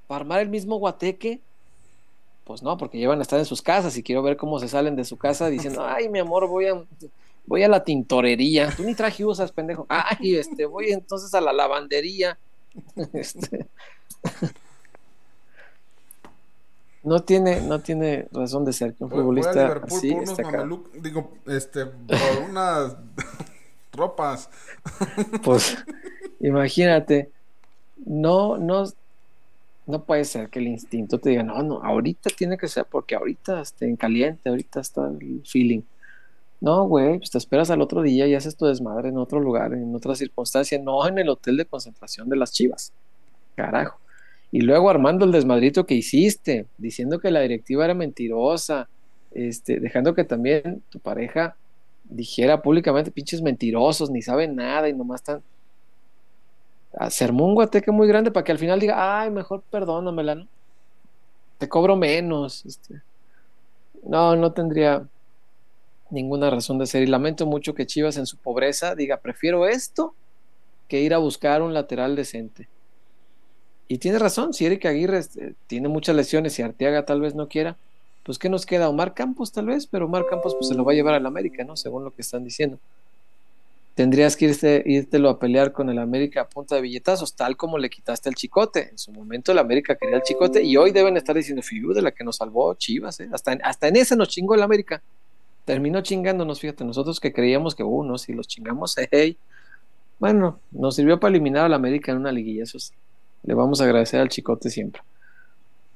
para armar el mismo guateque? Pues no, porque llevan a estar en sus casas y quiero ver cómo se salen de su casa diciendo, ay, mi amor, voy a voy a la tintorería. Tú ni traje usas, pendejo. Ay, este, voy entonces a la lavandería. Este. No tiene, no tiene razón de ser que un futbolista así acá. digo, este, por unas ropas. Pues, imagínate, no, no, no puede ser que el instinto te diga, no, no, ahorita tiene que ser porque ahorita esté en caliente, ahorita está el feeling. No, güey, pues te esperas al otro día y haces tu desmadre en otro lugar, en otra circunstancia, no en el hotel de concentración de las chivas. Carajo. Y luego armando el desmadrito que hiciste, diciendo que la directiva era mentirosa, este, dejando que también tu pareja dijera públicamente, pinches mentirosos, ni saben nada y nomás están. Hacerme un guateque muy grande para que al final diga, ay, mejor perdónamela, ¿no? Te cobro menos. Este. No, no tendría, ninguna razón de ser. Y lamento mucho que Chivas en su pobreza diga, prefiero esto que ir a buscar un lateral decente. Y tiene razón, si Eric Aguirre eh, tiene muchas lesiones y Arteaga tal vez no quiera, pues ¿qué nos queda? Omar Campos tal vez, pero Omar Campos pues se lo va a llevar al América, ¿no? Según lo que están diciendo. Tendrías que irte, írtelo a pelear con el América a punta de billetazos, tal como le quitaste al Chicote. En su momento el América quería el Chicote y hoy deben estar diciendo, Fiu, de la que nos salvó Chivas, ¿eh? hasta, en, hasta en ese nos chingó el América terminó chingándonos, fíjate, nosotros que creíamos que uno, uh, si los chingamos, hey, bueno, nos sirvió para eliminar a la América en una liguilla, eso sí. Le vamos a agradecer al chicote siempre.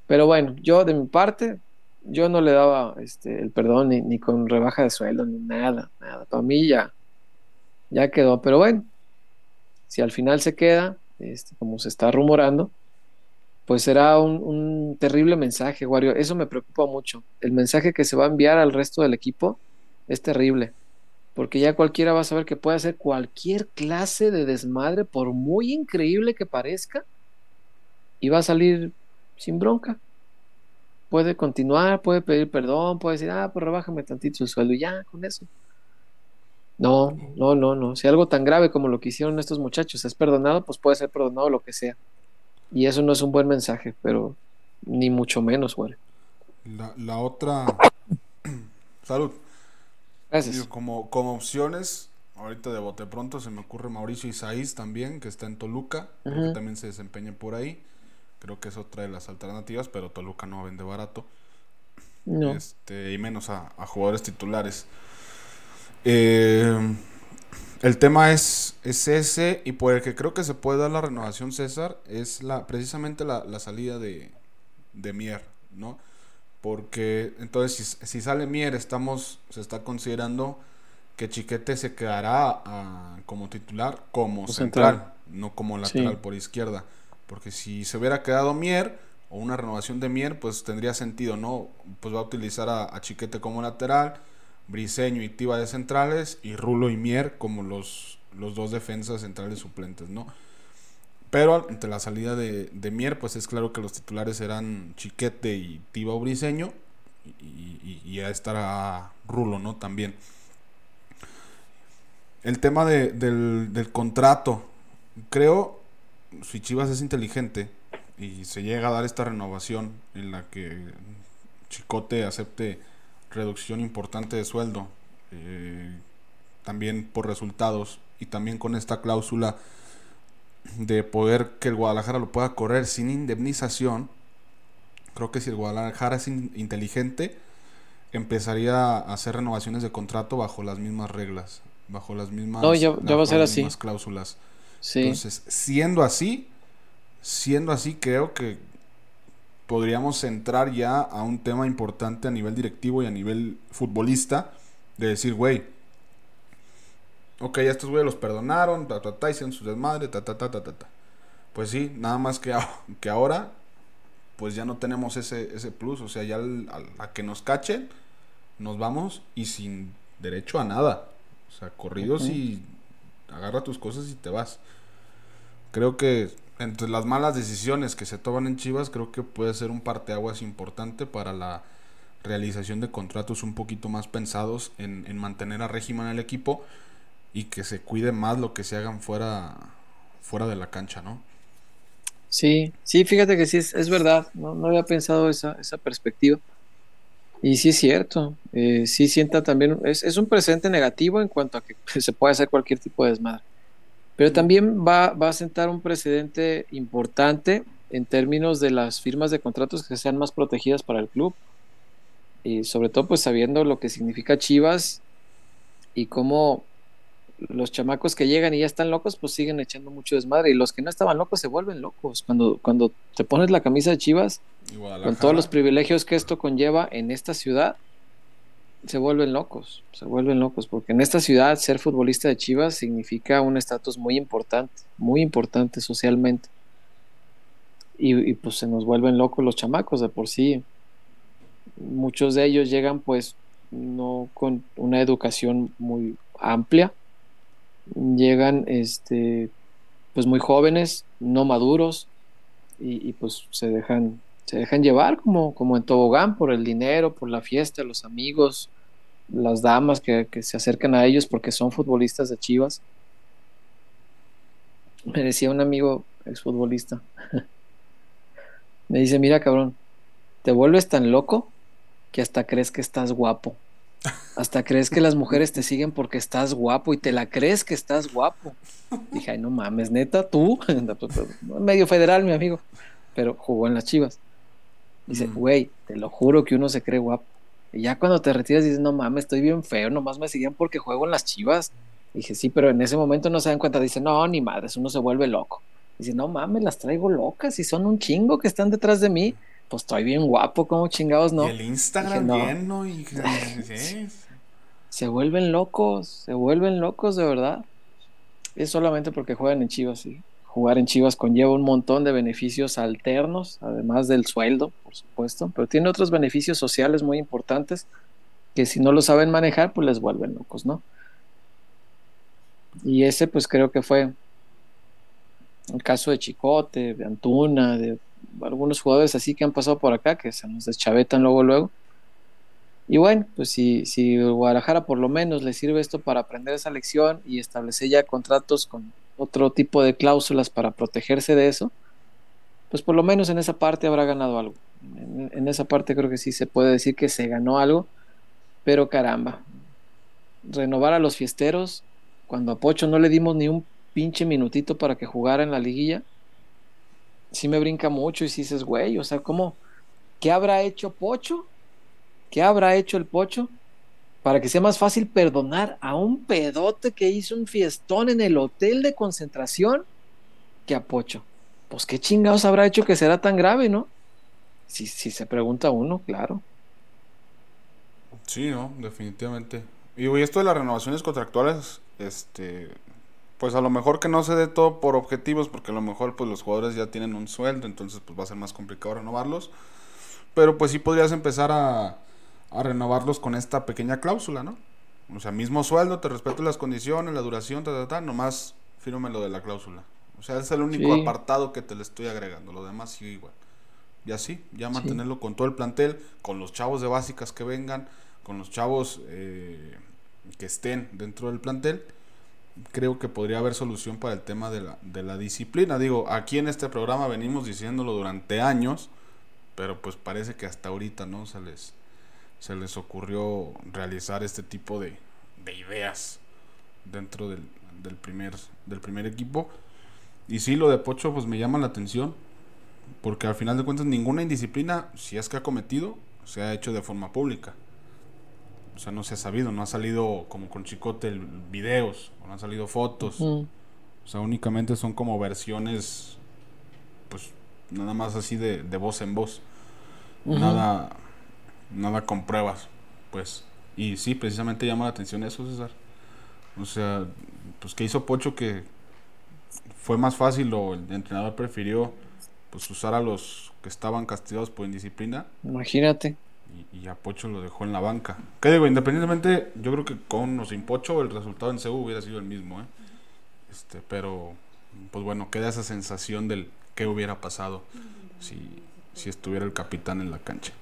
Pero bueno, yo de mi parte, yo no le daba este, el perdón ni, con rebaja de sueldo, ni nada, nada. Para mí ya, ya quedó. Pero bueno, si al final se queda, este, como se está rumorando, pues será un, terrible mensaje, Wario. Eso me preocupa mucho. El mensaje que se va a enviar al resto del equipo es terrible. Porque ya cualquiera va a saber que puede hacer cualquier clase de desmadre, por muy increíble que parezca, y va a salir sin bronca. Puede continuar, puede pedir perdón, puede decir, ah, pues rebájame tantito el sueldo y ya, con eso. No, no, no, no. Si algo tan grave como lo que hicieron estos muchachos es perdonado, pues puede ser perdonado lo que sea. Y eso no es un buen mensaje, pero ni mucho menos, güey. La, otra. Salud. Gracias. como, como opciones, ahorita de bote pronto se me ocurre Mauricio Isaías también, que está en Toluca, que también se desempeña por ahí. Creo que es otra de las alternativas, pero Toluca no vende barato. No. Este, y menos a, a jugadores titulares. Eh, el tema es, es ese y por el que creo que se puede dar la renovación César es la precisamente la, salida de, Mier, ¿no? Porque entonces si, sale Mier estamos, se está considerando que Chiquete se quedará como titular como central, no como lateral por izquierda. Porque si se hubiera quedado Mier o una renovación de Mier, pues tendría sentido, ¿no? Pues va a utilizar a, Chiquete como lateral Briseño y Tiva de centrales y Rulo y Mier como los, los dos defensas centrales suplentes, ¿no? Pero ante la salida de, de Mier, pues es claro que los titulares eran Chiquete y Tiba Briseño. Y, y, y ya estará Rulo, ¿no? También. El tema de- del, del contrato. Creo, si Chivas es inteligente y se llega a dar esta renovación en la que Chicote acepte reducción importante de sueldo, eh, también por resultados y también con esta cláusula de poder que el Guadalajara lo pueda correr sin indemnización, creo que si el Guadalajara es in- inteligente, empezaría a hacer renovaciones de contrato bajo las mismas reglas, bajo las mismas, No, ya- ya bajo va a ser las así. mismas cláusulas. Sí. Entonces, siendo así, siendo así, creo que podríamos entrar ya a un tema importante a nivel directivo y a nivel futbolista, de decir, güey, ok, ya estos güeyes los perdonaron, ta, ta, ta, hicieron su desmadre, ta, ta, ta, ta, ta, ta. Pues sí, nada más que, que ahora, pues ya no tenemos ese, ese plus, o sea, ya al- al- a que nos cachen, nos vamos y sin derecho a nada. O sea, corridos y agarra tus cosas y te vas. Creo que entre las malas decisiones que se toman en Chivas, creo que puede ser un parteaguas importante para la realización de contratos un poquito más pensados en, en mantener a régimen en el equipo y que se cuide más lo que se hagan fuera, fuera de la cancha, ¿no? Sí, sí, fíjate que sí, es, es verdad, no, no había pensado esa, esa perspectiva. Y sí es cierto, eh, sí sienta también, es, es un presente negativo en cuanto a que se puede hacer cualquier tipo de desmadre. Pero también va, va a sentar un precedente importante en términos de las firmas de contratos que sean más protegidas para el club. Y sobre todo, pues sabiendo lo que significa Chivas y cómo los chamacos que llegan y ya están locos, pues siguen echando mucho desmadre. Y los que no estaban locos se vuelven locos. Cuando, cuando te pones la camisa de Chivas, con todos los privilegios que esto conlleva en esta ciudad, se vuelven locos, se vuelven locos, porque en esta ciudad ser futbolista de Chivas significa un estatus muy importante, muy importante socialmente. Y, y, pues se nos vuelven locos los chamacos de por sí. Muchos de ellos llegan pues no con una educación muy amplia, llegan este pues muy jóvenes, no maduros, y, pues se dejan, se dejan llevar como, como en tobogán por el dinero, por la fiesta, los amigos, las damas que, que se acercan a ellos porque son futbolistas de Chivas. Me decía un amigo exfutbolista, me dice, mira cabrón, te vuelves tan loco que hasta crees que estás guapo. Hasta crees que las mujeres te siguen porque estás guapo y te la crees que estás guapo. Dije, ay, no mames, neta, tú, medio federal, mi amigo, pero jugó en las chivas. Dice, güey, te lo juro que uno se cree guapo. Y ya cuando te retiras dices, no mames, estoy bien feo, nomás me siguen porque juego en las chivas. Dije, sí, pero en ese momento no se dan cuenta. Dice, no, ni madres, uno se vuelve loco. Dice, no mames, las traigo locas y son un chingo que están detrás de mí. Pues estoy bien guapo, como chingados, ¿no? Y el Instagram Dije, no. bien, ¿no? Y, sí. Se vuelven locos, se vuelven locos de verdad. Es solamente porque juegan en Chivas, sí. Jugar en Chivas conlleva un montón de beneficios alternos, además del sueldo, por supuesto, pero tiene otros beneficios sociales muy importantes que si no lo saben manejar, pues les vuelven locos, ¿no? Y ese, pues creo que fue el caso de Chicote, de Antuna, de algunos jugadores así que han pasado por acá, que se nos deschavetan luego, luego. Y bueno, pues si, si Guadalajara por lo menos le sirve esto para aprender esa lección y establecer ya contratos con otro tipo de cláusulas para protegerse de eso, pues por lo menos en esa parte habrá ganado algo. En, en esa parte creo que sí se puede decir que se ganó algo, pero caramba, renovar a los fiesteros cuando a Pocho no le dimos ni un pinche minutito para que jugara en la liguilla, sí me brinca mucho y sí dices, güey, o sea, ¿cómo? ¿Qué habrá hecho Pocho? ¿Qué habrá hecho el Pocho para que sea más fácil perdonar a un pedote que hizo un fiestón en el hotel de concentración que a Pocho? Pues qué chingados habrá hecho que será tan grave, ¿no? Si, si se pregunta uno, claro. Sí, no, definitivamente. Y esto de las renovaciones contractuales, este, pues a lo mejor que no se dé todo por objetivos, porque a lo mejor pues los jugadores ya tienen un sueldo, entonces pues va a ser más complicado renovarlos. Pero pues sí podrías empezar a, a renovarlos con esta pequeña cláusula, ¿no? O sea, mismo sueldo, te respeto las condiciones, la duración, ta, ta, ta, nomás fírmame lo de la cláusula. O sea, es el único Sí. apartado que te le estoy agregando. Lo demás sigue igual. Y así, ya mantenerlo con todo el plantel, con los chavos de básicas que vengan, con los chavos eh, que estén dentro del plantel. Creo que podría haber solución para el tema de la, de la disciplina. Digo, aquí en este programa venimos diciéndolo durante años, pero pues parece que hasta ahorita no se les, se les ocurrió realizar este tipo de, de ideas dentro del, del primer, del primer equipo. Y sí, lo de Pocho pues me llama la atención, porque al final de cuentas ninguna indisciplina, si es que ha cometido, se ha hecho de forma pública. O sea, no se ha sabido, no ha salido como con Chicote el- videos, o no han salido fotos. Mm. O sea, únicamente son como versiones, pues nada más así de, de voz en voz. Nada, nada con pruebas, pues. Y sí, precisamente llama la atención eso, César. O sea, pues que hizo Pocho que fue más fácil o el entrenador prefirió pues usar a los que estaban castigados por indisciplina Imagínate. Y, a Pocho lo dejó en la banca. ¿Qué digo? Independientemente, yo creo que con o sin Pocho el resultado en CEU hubiera sido el mismo, ¿eh? Este, pero, pues bueno, queda esa sensación del qué hubiera pasado si, si estuviera el capitán en la cancha.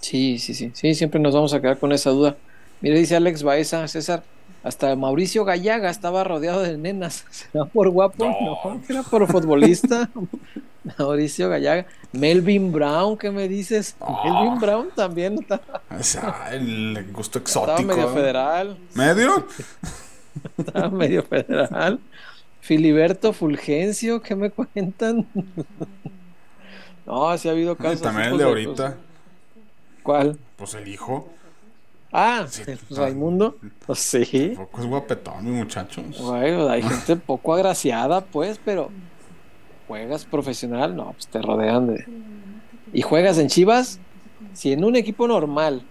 Sí, sí, sí. Sí, siempre nos vamos a quedar con esa duda. Mire, dice Alex Baeza, César, hasta Mauricio Gallaga estaba rodeado de nenas. ¿Será por guapo? No, que era por futbolista. Mauricio Gallaga. Melvin Brown, ¿qué me dices? Melvin Brown también estaba, O sea, el gusto estaba exótico. medio ¿eh? federal. ¿Medio? Estaba medio federal. Filiberto Fulgencio, ¿qué me cuentan? No, sí ha habido Y casos. también así, el de pues, ahorita. ¿Cuál? Pues el hijo. Ah, Sí. Raimundo. Pues sí. Tampoco es guapetón, mi muchacho. Bueno, hay gente poco agraciada, pues, pero juegas profesional, no, pues te rodean de. Y juegas en Chivas, si en un equipo normal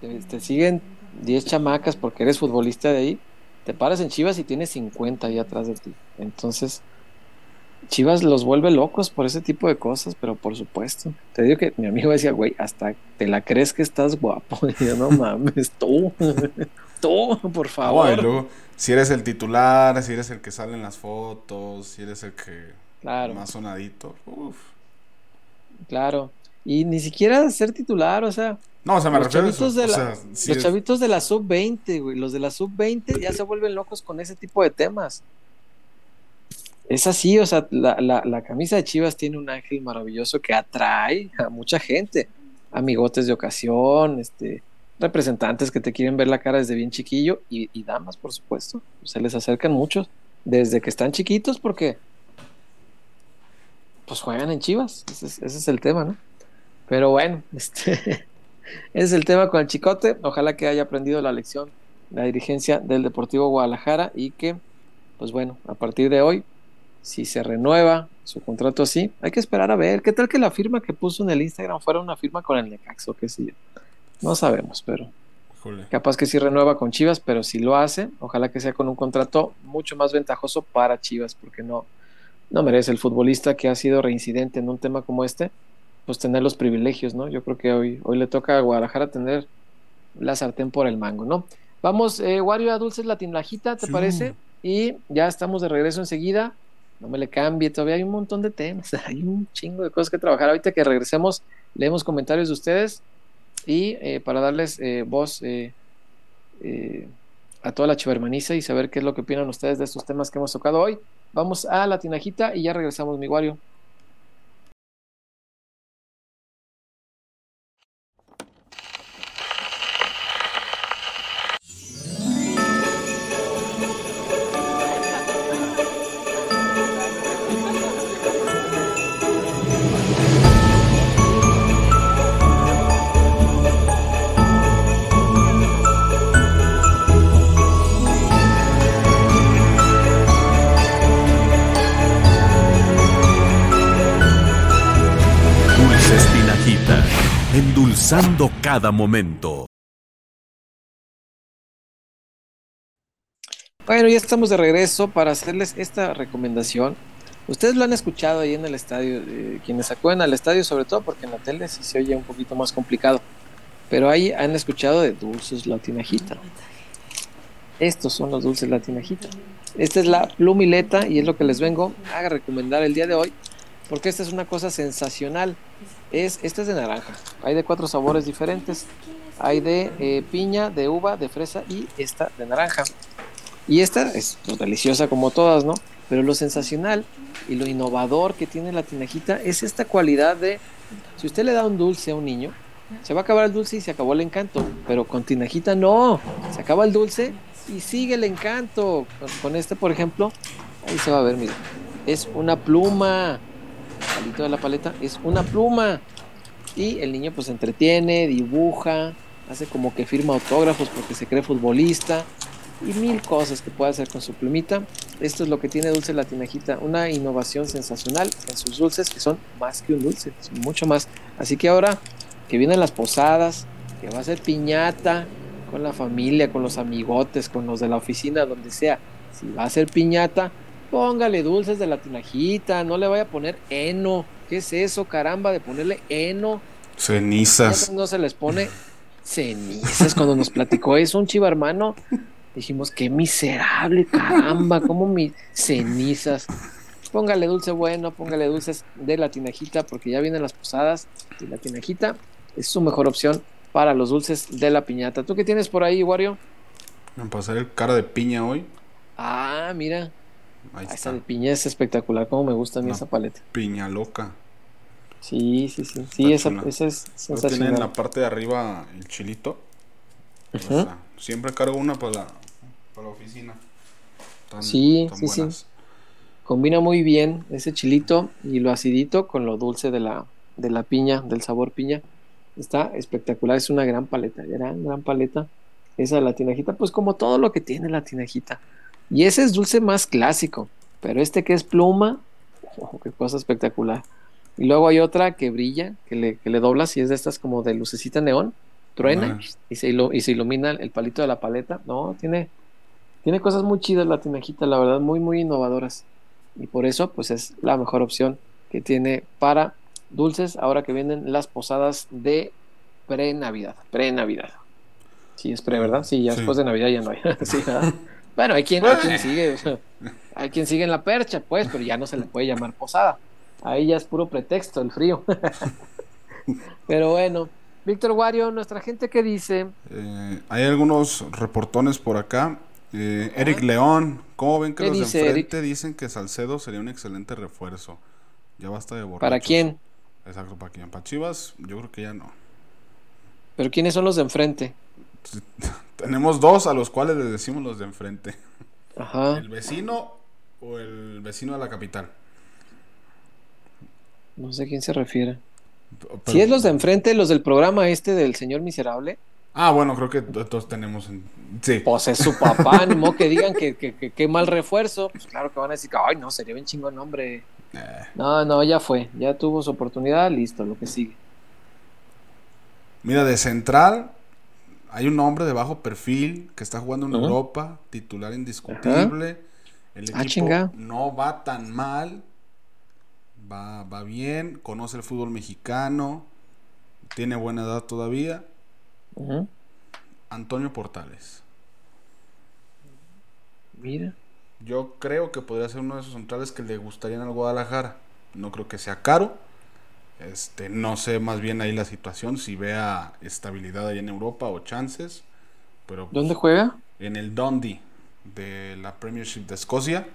te, te siguen 10 chamacas porque eres futbolista de ahí, te paras en Chivas y tienes 50 ahí atrás de ti. Entonces, Chivas los vuelve locos por ese tipo de cosas, pero por supuesto. Te digo que mi amigo decía, güey, hasta te la crees que estás guapo. Y yo, no mames, tú, tú, por Ah, favor. bueno, si eres el titular, si eres el que sale en las fotos, si eres el que Claro. más sonadito. Uf. Claro. Y ni siquiera ser titular, o sea, No, o sea, me los refiero a eso. O sea, los es- chavitos de la sub-20, güey, los de la sub-20 ya se vuelven locos con ese tipo de temas. Es así, o sea, la, la- la camisa de Chivas tiene un ángel maravilloso que atrae a mucha gente, amigotes de ocasión, este, representantes que te quieren ver la cara desde bien chiquillo y, damas, por supuesto, se les acercan muchos desde que están chiquitos porque pues juegan en Chivas, ese es, ese es el tema, ¿no? Pero bueno, este ese es el tema con el chicote. Ojalá que haya aprendido la lección la dirigencia del Deportivo Guadalajara y que, pues bueno, a partir de hoy, si se renueva su contrato así, hay que esperar a ver. ¿Qué tal que la firma que puso en el Instagram fuera una firma con el Necaxo? ¿Qué sé yo? No sabemos, pero capaz que sí renueva con Chivas, pero si lo hace, ojalá que sea con un contrato mucho más ventajoso para Chivas, porque no, no merece el futbolista que ha sido reincidente en un tema como este, pues tener los privilegios, ¿no? Yo creo que hoy, hoy le toca a Guadalajara tener la sartén por el mango, ¿no? Vamos, eh, Wario a Dulces Latinlajita, ¿te Sí. parece? Y ya estamos de regreso enseguida. No me le cambie, todavía hay un montón de temas, hay un chingo de cosas que trabajar. Ahorita que regresemos, leemos comentarios de ustedes y eh, para darles eh, voz eh, eh, a toda la chivermaniza y saber qué es lo que opinan ustedes de estos temas que hemos tocado hoy. Vamos a la tinajita y ya regresamos, mi Wario. Momento. Bueno, ya estamos de regreso para hacerles esta recomendación. Ustedes lo han escuchado ahí en el estadio, eh, quienes acuden al estadio sobre todo porque en la tele sí se oye un poquito más complicado, pero ahí han escuchado de dulces latinajita. Estos son los dulces latinajita. Esta es la plumileta y es lo que les vengo a recomendar el día de hoy, porque esta es una cosa sensacional. Es, esta es de naranja. Hay de cuatro sabores diferentes. Hay de eh, piña, de uva, de fresa y esta de naranja. Y esta es pues, deliciosa como todas, ¿no? Pero lo sensacional y lo innovador que tiene la tinajita es esta cualidad de, si usted le da un dulce a un niño, se va a acabar el dulce y se acabó el encanto. Pero con tinajita no, se acaba el dulce y sigue el encanto. Con, con este, por ejemplo, ahí se va a ver, mira, es una pluma. Palito de la paleta es una pluma. Y el niño pues entretiene, dibuja, hace como que firma autógrafos porque se cree futbolista y mil cosas que puede hacer con su plumita. Esto es lo que tiene Dulce la Tinajita, una innovación sensacional en sus dulces que son más que un dulce, mucho más. Así que ahora que vienen las posadas, que va a ser piñata con la familia, con los amigotes, con los de la oficina, donde sea, si va a ser piñata, póngale dulces de la tinajita, no le vaya a poner heno. ¿Qué es eso, caramba, de ponerle heno? Cenizas. No se les pone cenizas. Cuando nos platicó eso un chiva hermano, dijimos, qué miserable, caramba, como mis cenizas. Póngale dulce bueno, póngale dulces de la tinajita, porque ya vienen las posadas y la tinajita es su mejor opción para los dulces de la piñata. ¿Tú qué tienes por ahí, Wario? Me pasaré el cara de piña hoy. Ah, mira. Ahí Ah, Esa está. piña es espectacular, como me gusta a mí esa paleta. Piña loca. Sí, sí, sí. Sí, esa, esa es Luego tiene en sensacional. la parte de arriba el chilito. O Ujú. sea, siempre cargo una para la, para la oficina. Sí, están sí, sí. buenas. Combina muy bien ese chilito y lo acidito con lo dulce de la, de la piña, del sabor piña. Está espectacular, es una gran paleta, gran, gran paleta. Esa de la tinajita, pues como todo lo que tiene la tinajita. Y ese es dulce más clásico, pero este que es pluma, oh, qué cosa espectacular. Y luego hay otra que brilla, que le, que le doblas y es de estas como de lucecita neón, truena Ah. y, se, y se ilumina el palito de la paleta. No, tiene, tiene cosas muy chidas la tinajita, la verdad, muy, muy innovadoras. Y por eso, pues es la mejor opción que tiene para dulces ahora que vienen las posadas de pre-Navidad. Pre-Navidad. Sí, es pre, ¿verdad? Sí, ya Sí. después de Navidad ya no hay. Sí. Bueno, hay quien, hay quien sigue, o sea, hay quien sigue en la percha, pues, pero ya no se le puede llamar posada. Ahí ya es puro pretexto, el frío. pero bueno, Víctor Wario, nuestra gente que dice, Eh, hay algunos reportones por acá. Eh, Eric León, ¿cómo ven que ¿Qué los dice de enfrente dicen que Salcedo sería un excelente refuerzo? Ya basta de borrachos. ¿para quién? Exacto, ¿para quién? ¿Para Chivas? Yo creo que ya no. Pero ¿quiénes son los de enfrente? Tenemos dos a los cuales les decimos los de enfrente. Ajá, ¿El vecino o el vecino de la capital? no sé a quién se refiere. Pero- Si es los de enfrente, los del programa este del señor miserable, Ah, bueno, creo que to- todos tenemos... en- Sí. pues es su papá, ni modo que digan que, que, que- que mal refuerzo. Pues claro que van a decir que, ay, no, sería bien chingón nombre. Eh, No, no, ya fue, ya tuvo su oportunidad, listo, lo que sigue. Mira, de central hay un hombre de bajo perfil que está jugando en. Europa, titular indiscutible. El Ah, equipo no va tan mal, va, va bien, conoce el fútbol mexicano, tiene buena edad todavía. Antonio Portales. Mira, Yo creo que podría ser uno de esos centrales que le gustarían al Guadalajara. No creo que sea caro. Este, no sé más bien ahí la situación, si vea estabilidad ahí en Europa o chances. Pero pues, ¿dónde juega? en el Dundee de la Premiership de Escocia.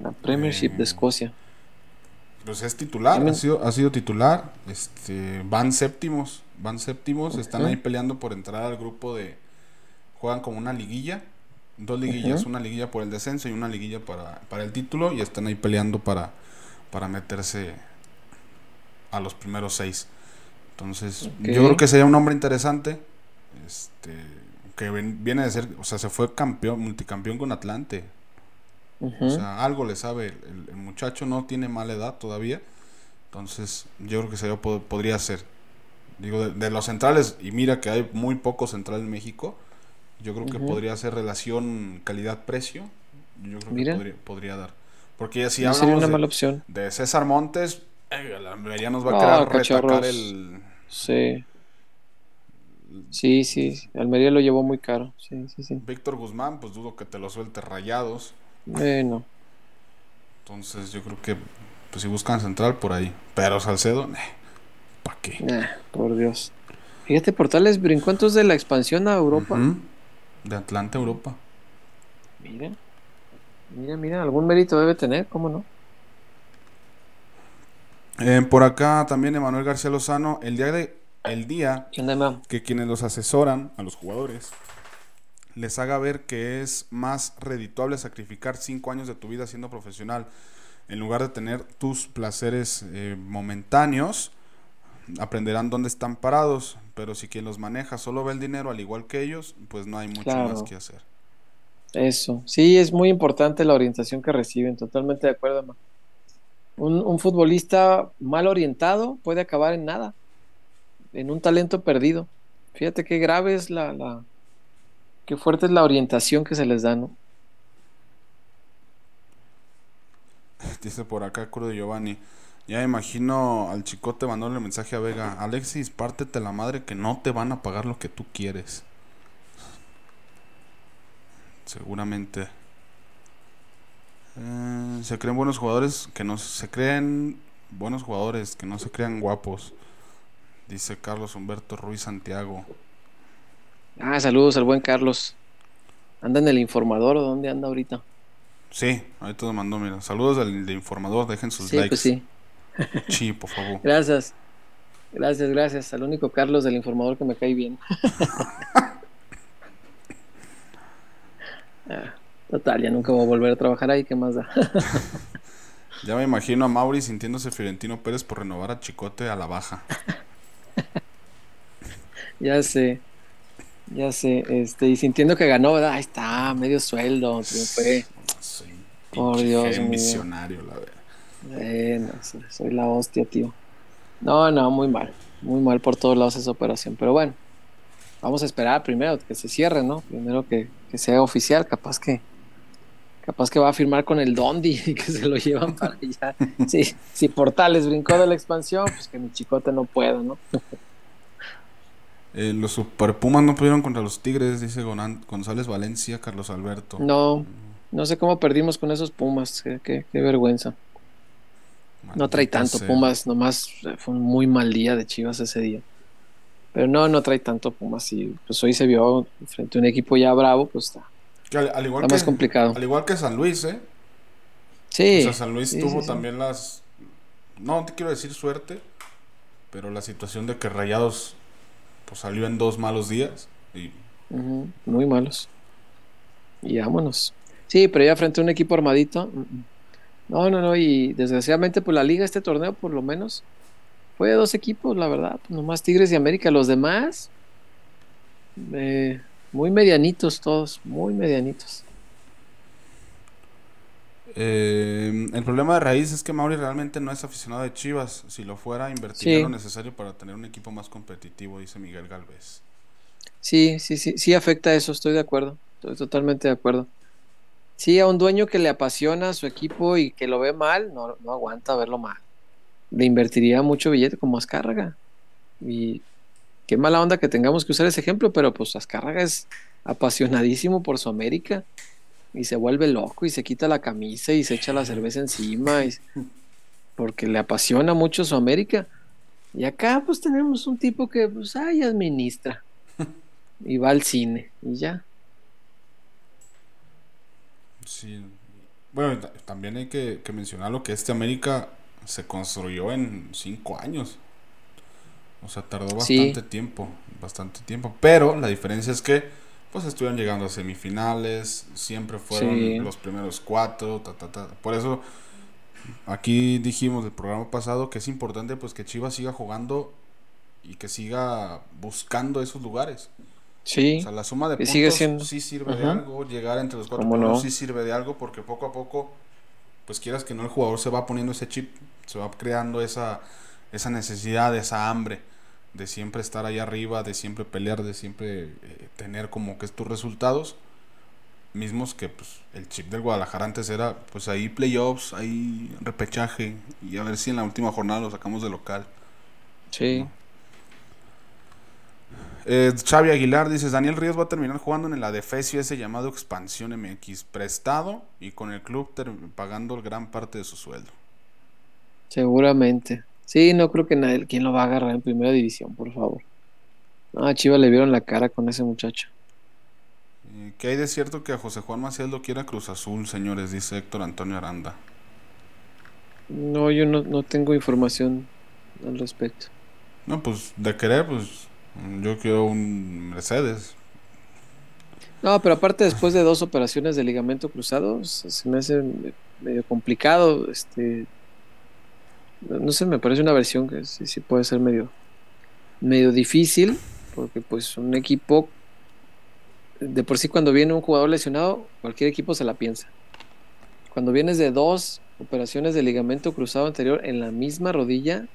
La Premiership Eh, de Escocia. Pues es titular, También- ha sido, ha sido titular. Este, van séptimos, van séptimos, están ahí peleando por entrar al grupo de juegan como una liguilla, dos liguillas, una liguilla por el descenso y una liguilla para, para el título y están ahí peleando para, para meterse a los primeros seis. Entonces, yo creo que sería un hombre interesante. Este, que viene de ser, o sea, se fue campeón, multicampeón con Atlante. O sea, algo le sabe. El, muchacho no tiene mala edad todavía. Entonces, yo creo que sería, po- podría ser. Digo, de, de los centrales, y mira que hay muy poco central en México. Yo creo que podría ser relación calidad-precio. Yo creo Mira. que podría, podría dar. Porque ya si no sería una de, mala opción. de César Montes, eh, la mayoría nos va a querer cachorros. retacar el, Sí. Sí, sí, Almería lo llevó muy caro. Sí, sí, sí. Víctor Guzmán, pues dudo que te lo suelte rayados. Bueno. Entonces yo creo que pues si buscan central por ahí. Pero Salcedo, ¿para qué? por Dios. Fíjate, Portales brincó entonces de la expansión a Europa. De Atlanta a Europa. Mira. Mira, mira, algún mérito debe tener, ¿cómo no? Eh, por acá también Emanuel García Lozano, el día de el día que quienes los asesoran a los jugadores les haga ver que es más redituable sacrificar cinco años de tu vida siendo profesional en lugar de tener tus placeres eh, momentáneos aprenderán dónde están parados pero si quien los maneja solo ve el dinero al igual que ellos pues no hay mucho más que hacer eso sí es muy importante la orientación que reciben totalmente de acuerdo un, un futbolista mal orientado puede acabar en nada en un talento perdido. Fíjate qué grave es la, la qué fuerte es la orientación que se les da, ¿no? Dice por acá Cruz Giovanni. Ya imagino al chicote mandándole mensaje a Vega. Alexis, pártete la madre que no te van a pagar lo que tú quieres. Seguramente. Eh, se creen buenos jugadores que no se creen buenos jugadores que no se crean guapos. Dice Carlos Humberto Ruiz Santiago. Ah, saludos al buen Carlos. ¿Anda en el informador o dónde anda ahorita? Sí, ahorita lo mandó, mira. Saludos al informador, dejen sus sí, likes. Pues sí. sí, por favor. Gracias. Gracias, gracias. Al único Carlos del informador que me cae bien. Ah, total, ya nunca voy a volver a trabajar ahí, ¿qué más da? ya me imagino a Mauri sintiéndose Fiorentino Pérez por renovar a Chicote a la baja. ya sé. Ya sé, este, y sintiendo que ganó, Ahí está, medio sueldo, triunfé. Por Dios misionario, la verdad. soy la hostia, tío. No, no, muy mal. Muy mal por todos lados esa operación. Pero bueno, vamos a esperar primero que se cierre, ¿no? Primero que, que sea oficial, capaz que capaz que va a firmar con el Dondi y que se lo llevan para allá. Sí, si Portales brincó de la expansión, pues que mi chicote no pueda, ¿no? Eh, los Super Pumas no pudieron contra los Tigres, dice González Valencia, Carlos Alberto. No, no sé cómo perdimos con esos Pumas, qué, vergüenza. no trae tanto Pumas, nomás fue un muy mal día de Chivas ese día. Pero no, no trae tanto Pumas y pues hoy se vio frente a un equipo ya bravo, pues está, al, igual más complicado. Al igual que San Luis, ¿eh? Sí. O sea, San Luis tuvo también las... No te quiero decir suerte, pero la situación de que Rayados pues, salió en dos malos días. Y... Muy malos. Y vámonos. Sí, pero ya frente a un equipo armadito. Mm, mm. No, no, no. Y desgraciadamente, pues la liga, este torneo, por lo menos, fue de dos equipos, la verdad. Nomás Tigres y América. Los demás, eh, muy medianitos todos, muy medianitos. Eh, el problema de raíz es que Mauri realmente no es aficionado de Chivas. Si lo fuera, invertiría lo necesario para tener un equipo más competitivo, dice Miguel Galvez. Sí, sí, sí, sí afecta eso, estoy de acuerdo, estoy totalmente de acuerdo. Sí, a un dueño que le apasiona a su equipo y que lo ve mal, no, no aguanta verlo mal. Le invertiría mucho billete como Azcárraga. Y qué mala onda que tengamos que usar ese ejemplo, pero pues Azcárraga es apasionadísimo por su América y se vuelve loco y se quita la camisa y se echa la cerveza encima porque le apasiona mucho su América. Y acá pues tenemos un tipo que pues ahí administra y va al cine y ya. Sí. Bueno, también hay que, mencionar lo que este América se construyó en cinco años. O sea, tardó bastante tiempo, bastante tiempo. Pero la diferencia es que pues estuvieron llegando a semifinales, siempre fueron los primeros cuatro, ta, ta, ta. Por eso aquí dijimos del programa pasado que es importante pues que Chivas siga jugando y que siga buscando esos lugares. Sí. O sea, la suma de puntos sí sirve de algo, llegar entre los cuatro puntos sí sirve de algo porque poco a poco pues quieras que no el jugador se va poniendo ese chip, se va creando esa esa necesidad, esa hambre de siempre estar ahí arriba, de siempre pelear, de siempre eh, tener como que estos resultados mismos que pues el chip del Guadalajara antes era pues ahí playoffs, ahí repechaje y a ver si en la última jornada lo sacamos de local. Sí. Eh, Xavi Aguilar dice, Daniel Ríos va a terminar jugando en el ADFESIO ese llamado Expansión MX, prestado y con el club pagando gran parte de su sueldo. Seguramente. Sí, no creo que nadie, ¿quién lo va a agarrar en primera división, por favor? No, a Chivas le vieron la cara con ese muchacho. Eh, ¿Qué hay de cierto que a José Juan Maciel lo quiera Cruz Azul, señores? Dice Héctor Antonio Aranda. No, yo no, no tengo información al respecto. No, pues de querer, pues yo quiero un Mercedes. No, pero aparte después de dos operaciones de ligamento cruzado, se me hace medio complicado. Este, no sé, me parece una versión que sí, sí puede ser medio, medio difícil, porque pues un equipo, de por sí cuando viene un jugador lesionado, cualquier equipo se la piensa. Cuando vienes de dos operaciones de ligamento cruzado anterior en la misma rodilla,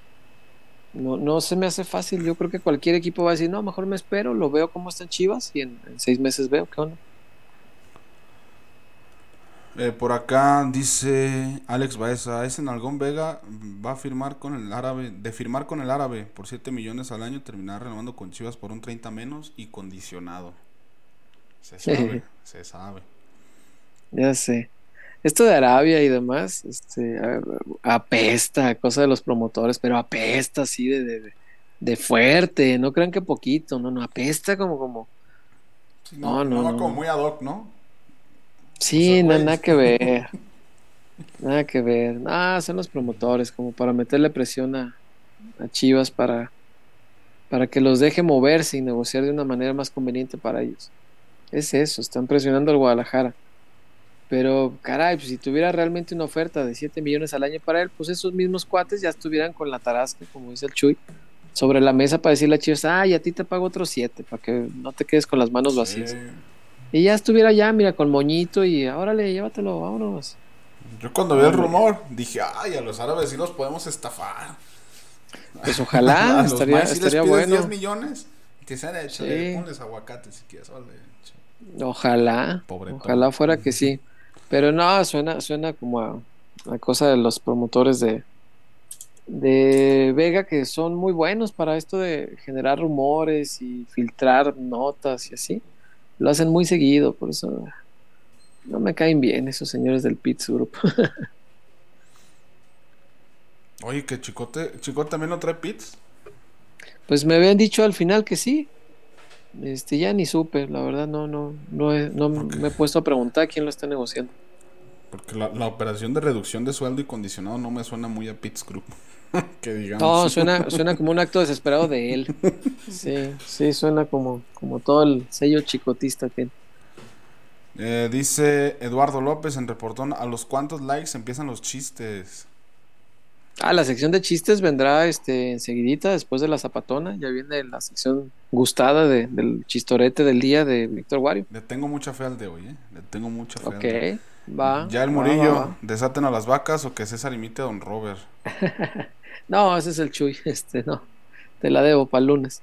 no, no se me hace fácil. Yo creo que cualquier equipo va a decir, no, mejor me espero, lo veo cómo están Chivas y en, seis meses veo qué onda. Eh, por acá dice Alex Baeza, ese Nalgón Vega va a firmar con el árabe, de firmar con el árabe por 7 millones al año, terminar renovando con Chivas por un 30 menos y condicionado. Se sabe, se sabe. Ya sé esto de Arabia y demás, este, apesta, cosa de los promotores, pero apesta así de, de, fuerte, no crean que poquito, no, no, apesta como, como. no, no, no, como muy ad hoc, ¿no? Sí, nada que ver. nada que ver. Ah, son los promotores, como para meterle presión a, a Chivas para, para que los deje moverse y negociar de una manera más conveniente para ellos. Es eso, están presionando al Guadalajara. Pero, caray, pues si tuviera realmente una oferta de 7 millones al año para él, pues esos mismos cuates ya estuvieran con la tarasca, como dice el Chuy, sobre la mesa para decirle a Chivas, ay, a ti te pago otros 7, para que no te quedes con las manos vacías. Y ya estuviera ya, mira, con moñito y órale, llévatelo, vámonos. Yo cuando vi el rumor dije, ay, a los árabes sí los podemos estafar. Pues ojalá, estaría, estaría bueno. 10 millones, que sean hechos, sí. ponles aguacate si quieres, Ojalá, ojalá fuera que sí. Pero no, suena, suena como a, cosa de los promotores de, de Vega que son muy buenos para esto de generar rumores y filtrar notas y así. Lo hacen muy seguido, por eso no me caen bien esos señores del Pits Group. Oye, que Chicote, Chicote también no trae Pits. Pues me habían dicho al final que sí. Este, ya ni supe, la verdad no, no, no, no me he puesto a preguntar quién lo está negociando. Porque la, operación de reducción de sueldo y condicionado no me suena muy a Pitts Group. que digamos. No, suena, suena como un acto desesperado de él. Sí, sí, suena como, como todo el sello chicotista que eh, dice Eduardo López en Reportón, ¿a los cuántos likes empiezan los chistes? Ah, la sección de chistes vendrá este enseguidita después de la zapatona. Ya viene la sección gustada del chistorete del día de Víctor Wario. Le tengo mucha fe al de hoy, ¿eh? Le tengo mucha fe. Ok, va. Ya el Murillo, desaten a las vacas o que César imite a Don Robert. no, ese es el Chuy, este, no. Te la debo para el lunes.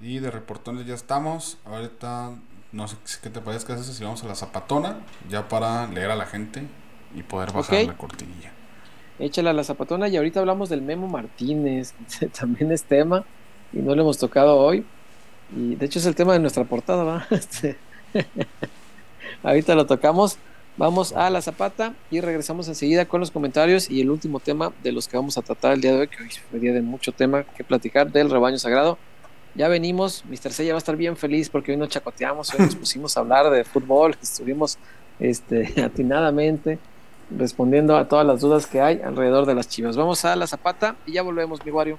Y de reportones ya estamos. Ahorita, no sé qué te parece que si vamos a la zapatona, ya para leer a la gente y poder bajar la cortinilla échala a la zapatona. Y ahorita hablamos del Memo Martínez, también es tema, y no lo hemos tocado hoy. Y de hecho es el tema de nuestra portada, ¿va? Este, ahorita lo tocamos. Vamos a la zapata y regresamos enseguida con los comentarios y el último tema de los que vamos a tratar el día de hoy, que hoy fue día de mucho tema que platicar del rebaño sagrado. Ya venimos, Mr. C ya va a estar bien feliz porque hoy no chacoteamos, hoy nos pusimos a hablar de fútbol, estuvimos este, atinadamente respondiendo a todas las dudas que hay alrededor de las chivas. Vamos a la zapata y ya volvemos, mi Wario.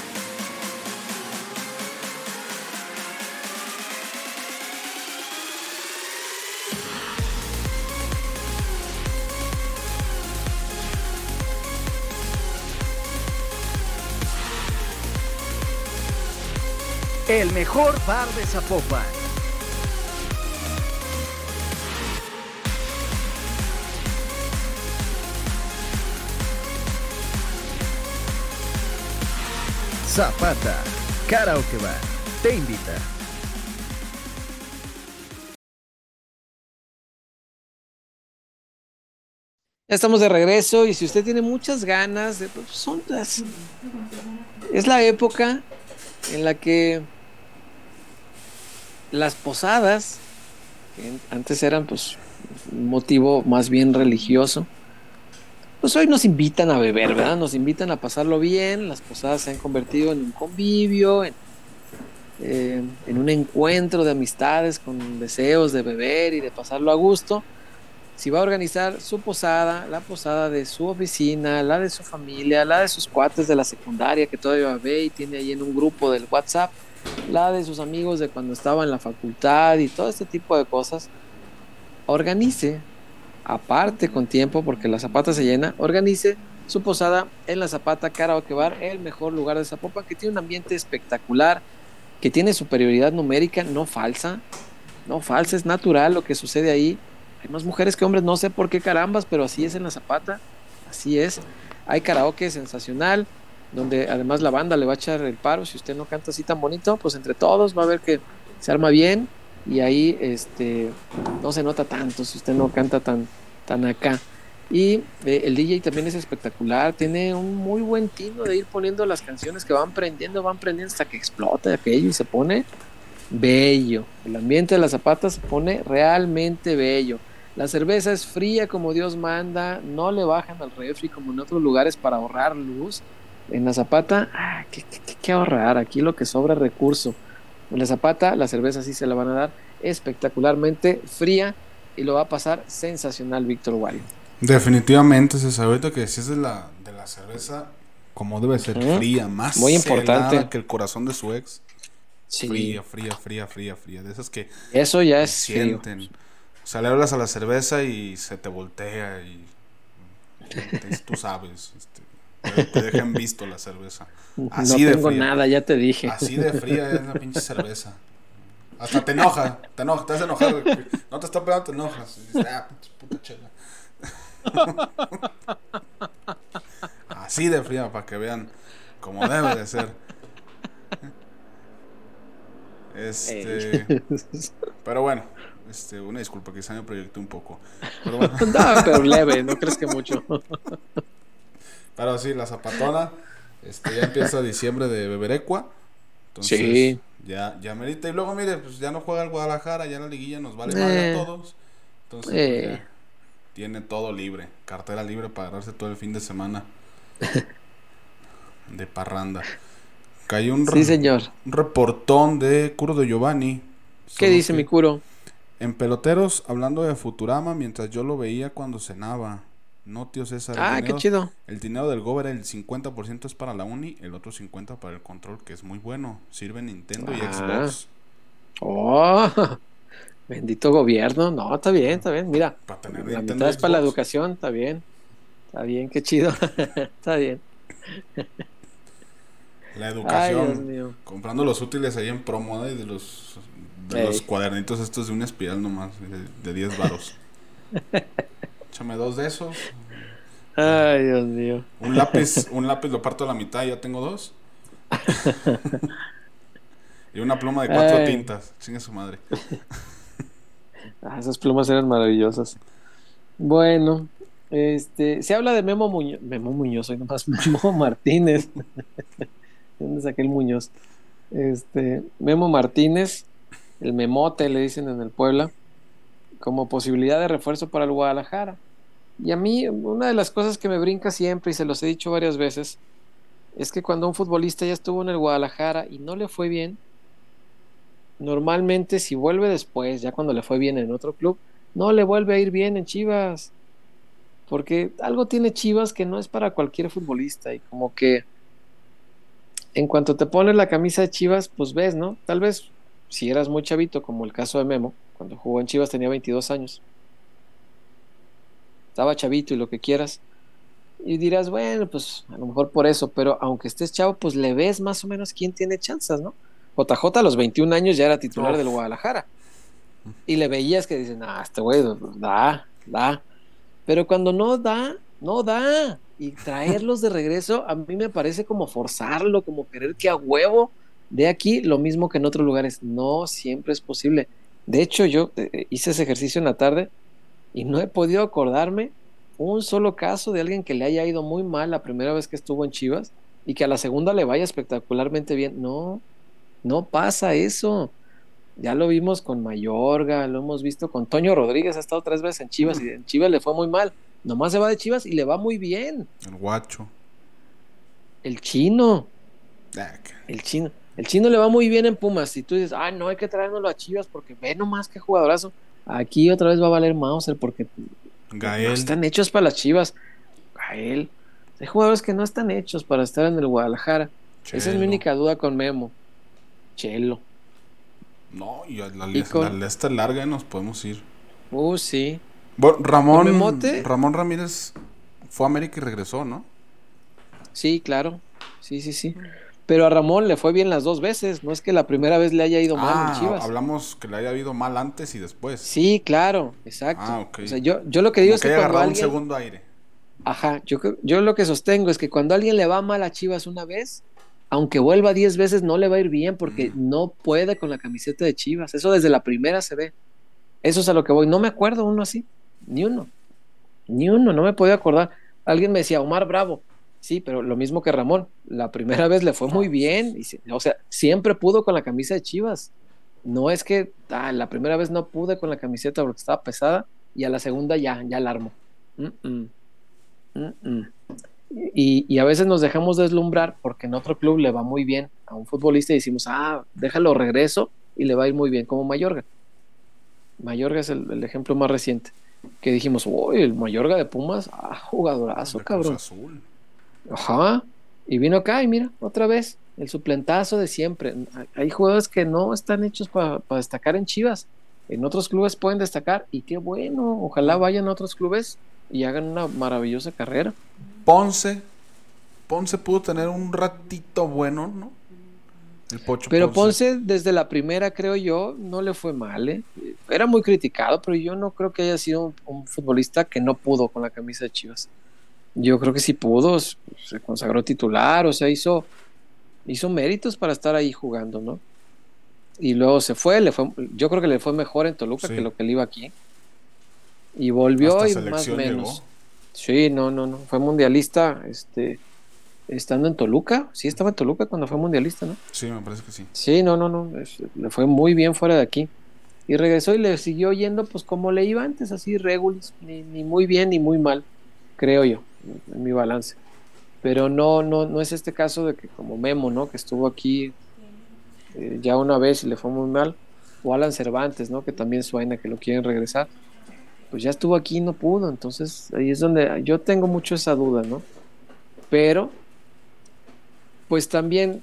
el mejor bar de Zapopan. Zapata, Karaoke Bar, te invita. Ya estamos de regreso y si usted tiene muchas ganas, de, pues, son las, es la época en la que las posadas, que antes eran pues un motivo más bien religioso, pues hoy nos invitan a beber, ¿verdad? Nos invitan a pasarlo bien, las posadas se han convertido en un convivio, en, eh, en un encuentro de amistades con deseos de beber y de pasarlo a gusto si va a organizar su posada, la posada de su oficina, la de su familia, la de sus cuates de la secundaria que todavía ve y tiene ahí en un grupo del WhatsApp, la de sus amigos de cuando estaba en la facultad y todo este tipo de cosas, organice, aparte con tiempo porque la Zapata se llena, organice su posada en la Zapata Karaoke Bar, el mejor lugar de Zapopan, que tiene un ambiente espectacular, que tiene superioridad numérica, no falsa, no falsa, es natural lo que sucede ahí. Hay más mujeres que hombres, no sé por qué carambas, pero así es en la Zapata, así es. Hay karaoke sensacional, donde además la banda le va a echar el paro. Si usted no canta así tan bonito, pues entre todos va a ver que se arma bien y ahí este no se nota tanto si usted no canta tan, tan acá. Y eh, el DJ también es espectacular, tiene un muy buen tino de ir poniendo las canciones que van prendiendo, van prendiendo hasta que explota aquello y se pone bello. El ambiente de la zapata se pone realmente bello. La cerveza es fría como Dios manda, no le bajan al refri como en otros lugares para ahorrar luz. En la zapata, ah, ¿qué, qué, qué- qué ahorrar? Aquí lo que sobra es recurso. En la zapata, la cerveza sí se la van a dar espectacularmente fría y lo va a pasar sensacional Víctor Wario. Definitivamente, César, ahorita que decías de la, de la cerveza, como debe ser fría, más Muy importante. que el corazón de su ex. Sí, Fría, fría, fría, fría, fría. De esas que eso ya es frío. sienten. O sea, le hablas a la cerveza y se te voltea y tú sabes. Este, te- te dejan visto la cerveza. Así no de tengo fría. nada, ya te dije. Así de fría es la pinche cerveza. Hasta te enoja, te enoja, te hace enojar. No te está pegando, te enojas. Y dices, ah, puta chela. Así de fría, para que vean cómo debe de ser. Este. Pero bueno, este, una disculpa, quizá me proyecté un poco. Pero bueno. no, pero leve, no crees que mucho. Pero sí, la zapatona. Este, ya empieza diciembre de Beberecua. Entonces, Sí. ya, ya merita. Y luego, mire, pues ya no juega el Guadalajara, ya la liguilla nos vale Eh. madre a todos. Entonces, pues, Eh. ya tiene todo libre. Cartera libre para agarrarse todo el fin de semana. de parranda. Cayó un, Sí, re- señor. un reportón de Curo de Giovanni. ¿Qué dice que- mi curo? En peloteros, hablando de Futurama, mientras yo lo veía cuando cenaba. No, tío César. el Ah, qué dinero- chido. el dinero del Gober, el 50% es para la Uni, el otro 50% para el control, que es muy bueno. Sirve Nintendo y Ah. Xbox. Oh, bendito gobierno. No, está bien, está bien. Mira, Para tener la mitad y es para la educación, está bien. Está bien, qué chido. está bien. La Ay, Dios educación. mío. comprando los útiles ahí en promo ¿eh? de los, de los cuadernitos estos de una espiral nomás, de, de 10 varos. Échame dos de esos. Ay, Dios mío. Un lápiz, un lápiz lo parto a la mitad y ya tengo dos. y una pluma de cuatro Ay. tintas. Chingue su madre. Ah, esas plumas eran maravillosas. Bueno, este, se habla de Memo Muñoz, Memo Muñoz, soy nomás Memo Martínez. ¿De ¿Dónde saqué el Muñoz? Este, Memo Martínez, el Memote le dicen en el Puebla, como posibilidad de refuerzo para el Guadalajara. Y a mí, una de las cosas que me brinca siempre, y se los he dicho varias veces, es que cuando un futbolista ya estuvo en el Guadalajara y no le fue bien, normalmente si vuelve después, ya cuando le fue bien en otro club, no le vuelve a ir bien en Chivas. Porque algo tiene Chivas que no es para cualquier futbolista y como que en cuanto te pones la camisa de Chivas, pues ves, ¿no? Tal vez si eras muy chavito, como el caso de Memo, cuando jugó en Chivas tenía 22 años. Estaba chavito y lo que quieras. Y dirás, bueno, pues a lo mejor por eso, pero aunque estés chavo, pues le ves más o menos quién tiene chances, ¿no? JJ a los 21 años ya era titular Uf. del Guadalajara. Y le veías que dicen, ah, este güey da, da. Pero cuando no da, no da. Y traerlos de regreso a mí me parece como forzarlo, como querer que a huevo de aquí lo mismo que en otros lugares. No siempre es posible. De hecho, yo eh, hice ese ejercicio en la tarde y no he podido acordarme un solo caso de alguien que le haya ido muy mal la primera vez que estuvo en Chivas y que a la segunda le vaya espectacularmente bien. No, no pasa eso. Ya lo vimos con Mayorga, lo hemos visto con Toño Rodríguez, ha estado tres veces en Chivas y en Chivas le fue muy mal. Nomás se va de Chivas y le va muy bien. El guacho. El chino. Ah, El chino. El chino le va muy bien en Pumas. Y tú dices, ay, no hay que traérnoslo a Chivas porque ve nomás qué jugadorazo. Aquí otra vez va a valer Mauser porque no están hechos para las Chivas. Gael. Hay jugadores que no están hechos para estar en el Guadalajara. Esa es mi única duda con Memo. Chelo. No, y la, Y lista, con- la lista es larga y nos podemos ir. Uh, sí. Bueno, Ramón. Ramón Ramírez fue a América y regresó, ¿no? Sí, claro. Sí, sí, sí. Pero a Ramón le fue bien las dos veces. No es que la primera vez le haya ido mal Ah, en Chivas. hablamos que le haya habido mal antes y después. Sí, claro, exacto. Ah. O sea, yo, yo lo que digo Como es que que cuando agarrado un alguien... segundo aire. Ajá, yo, lo que sostengo es que cuando a alguien le va mal a Chivas una vez, aunque vuelva 10 veces, no le va a ir bien porque Mm. no puede con la camiseta de Chivas. Eso desde la primera se ve. Eso es a lo que voy. No me acuerdo uno así, ni uno. Ni uno, no me podía acordar. Alguien me decía, Omar Bravo. Sí, pero lo mismo que Ramón. La primera vez le fue muy bien. Y, se- o sea, siempre pudo con la camisa de Chivas. No es que ah, la primera vez no pude con la camiseta porque estaba pesada y a la segunda ya, ya la armo. Mm, mm. Y, y a veces nos dejamos deslumbrar porque en otro club le va muy bien a un futbolista y decimos, ah, déjalo regreso y le va a ir muy bien, como Mayorga. Mayorga es el, el ejemplo más reciente. Que dijimos, uy, el Mayorga de Pumas, ah, jugadorazo, cabrón. Azul. Ajá. Y vino acá y mira, otra vez, el suplentazo de siempre. Hay jugadores que no están hechos para destacar en Chivas. En otros clubes pueden destacar y qué bueno. Ojalá vayan a otros clubes y hagan una maravillosa carrera. Ponce. Ponce pudo tener un ratito bueno, ¿no? El Pocho Pero Ponce, desde la primera, creo yo, no le fue mal. ¿eh? Era muy criticado, pero yo no creo que haya sido un, un futbolista que no pudo con la camisa de Chivas. Yo creo que sí pudo, se consagró titular, o sea, hizo, hizo méritos para estar ahí jugando, ¿no? Y luego se fue, le fue yo creo que le fue mejor en Toluca Sí. que lo que le iba aquí. Y volvió Hasta y más o menos. llegó. Sí, no, no, no. Fue mundialista, este, estando en Toluca. Sí, estaba en Toluca cuando fue mundialista, ¿no? Sí, me parece que sí. Sí, no, no, no. es- le fue muy bien fuera de aquí. Y regresó y le siguió yendo, pues como le iba antes, así regulis, ni, ni muy bien ni muy mal, creo yo, en mi balance. Pero no, no, no es este caso de que como Memo, ¿no? Que estuvo aquí eh, ya una vez y le fue muy mal. O Alan Cervantes, ¿no? Que también suena que lo quieren regresar. Pues ya estuvo aquí y no pudo. Entonces ahí es donde yo tengo mucho esa duda, ¿no? Pero, pues también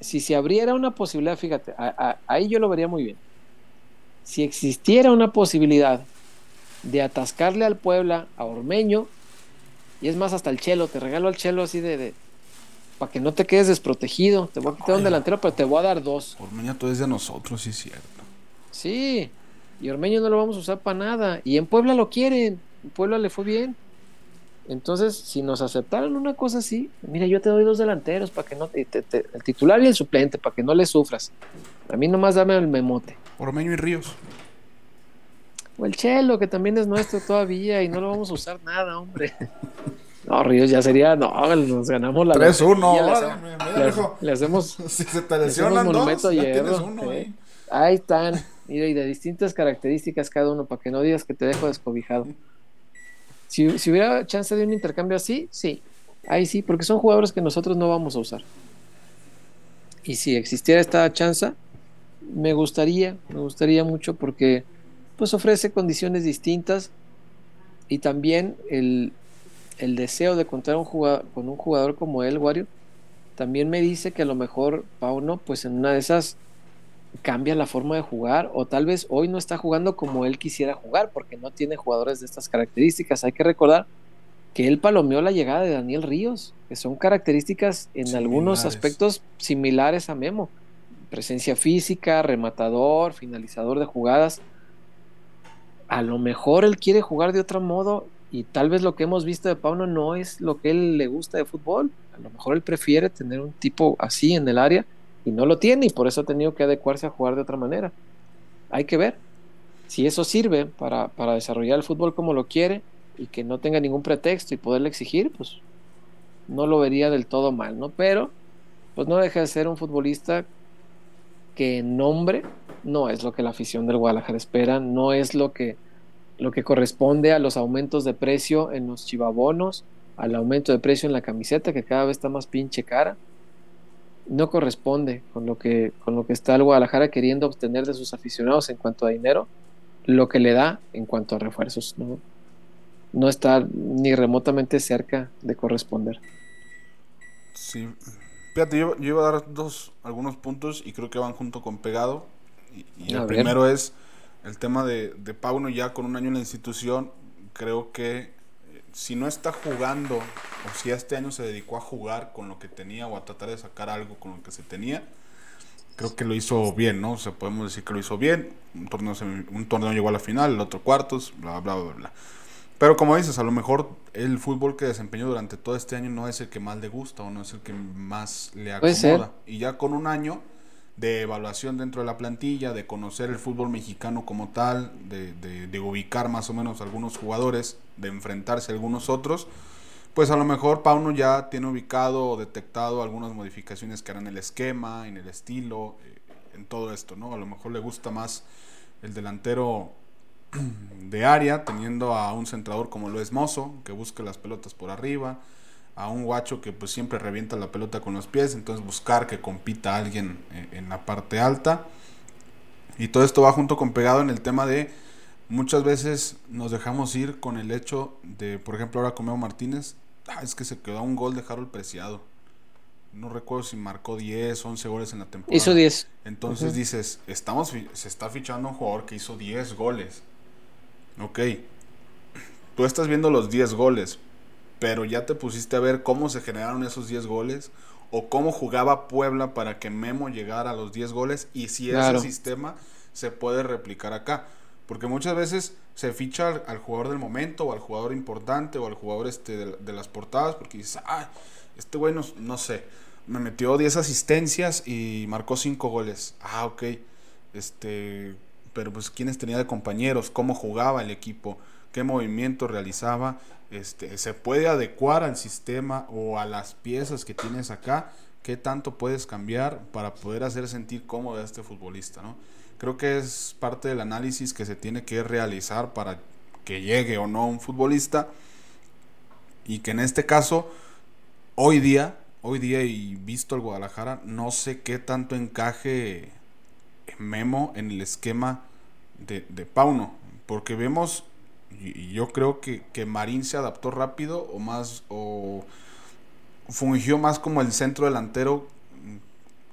si se abriera una posibilidad, fíjate, a- ahí yo lo vería muy bien. Si existiera una posibilidad de atascarle al Puebla a Ormeño, y es más, hasta el Chelo, te regalo al Chelo así de, para que no te quedes desprotegido, te voy a quitar un delantero, pero te voy a dar dos. Ormeña todo es de nosotros, sí es cierto. Sí, y Ormeño no lo vamos a usar para nada, y en Puebla lo quieren, en Puebla le fue bien. Entonces, si nos aceptaran una cosa así, mira, yo te doy dos delanteros para que no te, te- te- el titular y el suplente, para que no le sufras. A mí nomás dame el memote. Ormeño y Ríos. O el Chelo, que también es nuestro todavía y no lo vamos a usar nada, hombre. No, Ríos ya sería, no, nos ganamos la 3-1. ya le, le- le hacemos, Si se te lesionan dos, ya hierro. uno ¿eh? ahí. Ahí están, mira, y de distintas características cada uno, para que no digas que te dejo descobijado. Si, si hubiera chance de un intercambio así, sí, ahí sí, porque son jugadores que nosotros no vamos a usar. Y si existiera esta chance, me gustaría, me gustaría mucho porque pues ofrece condiciones distintas y también el, el deseo de contar un jugador, con un jugador como él, Wario, también me dice que a lo mejor Pauno, pues en una de esas cambia la forma de jugar o tal vez hoy no está jugando como él quisiera jugar porque no tiene jugadores de estas características. Hay que recordar que él palomeó la llegada de Daniel Ríos, que son características en algunos aspectos similares a Memo. Presencia física, rematador, finalizador de jugadas. A lo mejor él quiere jugar de otro modo y tal vez lo que hemos visto de Pauno no es lo que él le gusta de fútbol. A lo mejor él prefiere tener un tipo así en el área y no lo tiene y por eso ha tenido que adecuarse a jugar de otra manera. Hay que ver si eso sirve para, para desarrollar el fútbol como lo quiere y que no tenga ningún pretexto y poderle exigir, pues no lo vería del todo mal, ¿no? Pero pues no deja de ser un futbolista que en nombre no es lo que la afición del Guadalajara espera, no es lo que lo que corresponde a los aumentos de precio en los chivabonos, al aumento de precio en la camiseta que cada vez está más pinche cara. No corresponde con lo que con lo que está el Guadalajara queriendo obtener de sus aficionados en cuanto a dinero, lo que le da en cuanto a refuerzos, no está ni remotamente cerca de corresponder. Sí. Fíjate, yo, iba a dar dos, algunos puntos y creo que van junto con pegado. Y, el primero es el tema de, de Pauno ya con un año en la institución. Creo que eh, si no está jugando o si este año se dedicó a jugar con lo que tenía o a tratar de sacar algo con lo que se tenía, creo que lo hizo bien, ¿no? O sea, podemos decir que lo hizo bien. Un torneo, un torneo llegó a la final, el otro cuartos, bla, bla, bla, bla. Pero como dices, a lo mejor el fútbol que desempeñó durante todo este año no es el que más le gusta o no es el que más le acomoda. Y ya con un año de evaluación dentro de la plantilla, de conocer el fútbol mexicano como tal, de, de, ubicar más o menos algunos jugadores, de enfrentarse a algunos otros, pues a lo mejor Pauno ya tiene ubicado o detectado algunas modificaciones que harán el esquema, en el estilo, eh, en todo esto, ¿no? A lo mejor le gusta más el delantero de área, teniendo a un centrador como lo es Mozo, que busque las pelotas por arriba, a un guacho que pues siempre revienta la pelota con los pies, entonces buscar que compita alguien eh, en la parte alta. Y todo esto va junto con pegado en el tema de muchas veces nos dejamos ir con el hecho de, por ejemplo, ahora con Memo Martínez, ah, es que se quedó un gol de Harold Preciado. No recuerdo si marcó 10, 11 goles en la temporada. Hizo 10. Entonces dices, estamos se está fichando un jugador que hizo 10 goles. Ok, tú estás viendo los 10 goles, pero ya te pusiste a ver cómo se generaron esos 10 goles o cómo jugaba Puebla para que Memo llegara a los 10 goles y si ese sistema se puede replicar acá. Porque muchas veces se ficha al, jugador del momento o al jugador importante o al jugador este de, las portadas porque dices, ah, este güey no, no, sé, me metió 10 asistencias y marcó 5 goles. Ah, ok. Este, pero pues quiénes tenía de compañeros, cómo jugaba el equipo, qué movimiento realizaba, este, se puede adecuar al sistema o a las piezas que tienes acá, qué tanto puedes cambiar para poder hacer sentir cómodo a este futbolista, ¿no? Creo que es parte del análisis que se tiene que realizar para que llegue o no un futbolista y que en este caso hoy día, hoy día y visto el Guadalajara, no sé qué tanto encaje Memo en el esquema de, Pauno, porque vemos, y yo creo que, que, Marín se adaptó rápido o más, o fungió más como el centro delantero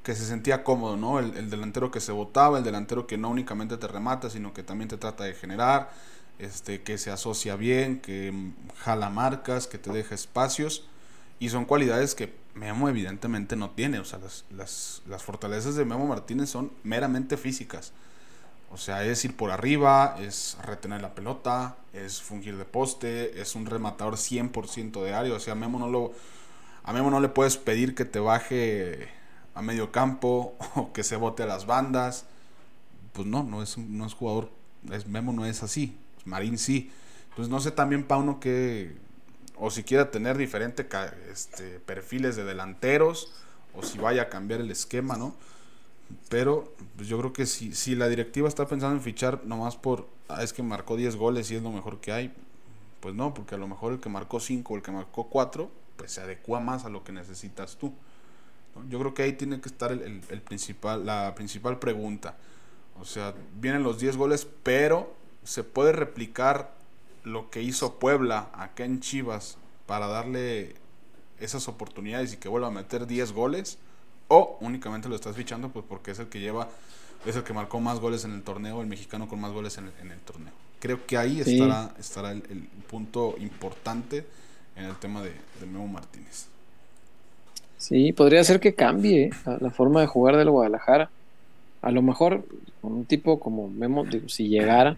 que se sentía cómodo, ¿no? El, delantero que se votaba, el delantero que no únicamente te remata, sino que también te trata de generar, este, que se asocia bien, que jala marcas, que te deja espacios, y son cualidades que Memo evidentemente no tiene, o sea, las, las, las fortalezas de Memo Martínez son meramente físicas. O sea, es ir por arriba, es retener la pelota, es fungir de poste, es un rematador 100% de área. O sea, a Memo, no lo, a Memo no le puedes pedir que te baje a medio campo o que se bote a las bandas. Pues no, no es, no es jugador. Es, Memo no es así. Marín sí. Entonces no sé también Pauno que... O si quiera tener diferentes este, perfiles de delanteros. O si vaya a cambiar el esquema, ¿no? Pero pues yo creo que si, si la directiva está pensando en fichar nomás por, ah, es que marcó 10 goles y es lo mejor que hay, pues no, porque a lo mejor el que marcó 5 o el que marcó 4, pues se adecua más a lo que necesitas tú. Yo creo que ahí tiene que estar el, el, principal, la principal pregunta. O sea, vienen los 10 goles, pero se puede replicar lo que hizo Puebla acá en Chivas para darle esas oportunidades y que vuelva a meter 10 goles o únicamente lo estás fichando pues porque es el que lleva, es el que marcó más goles en el torneo, el mexicano con más goles en el, torneo. Creo que ahí estará, estará el, punto importante en el tema de, Memo Martínez. Sí, podría ser que cambie la, forma de jugar del Guadalajara. A lo mejor con un tipo como Memo, si llegara,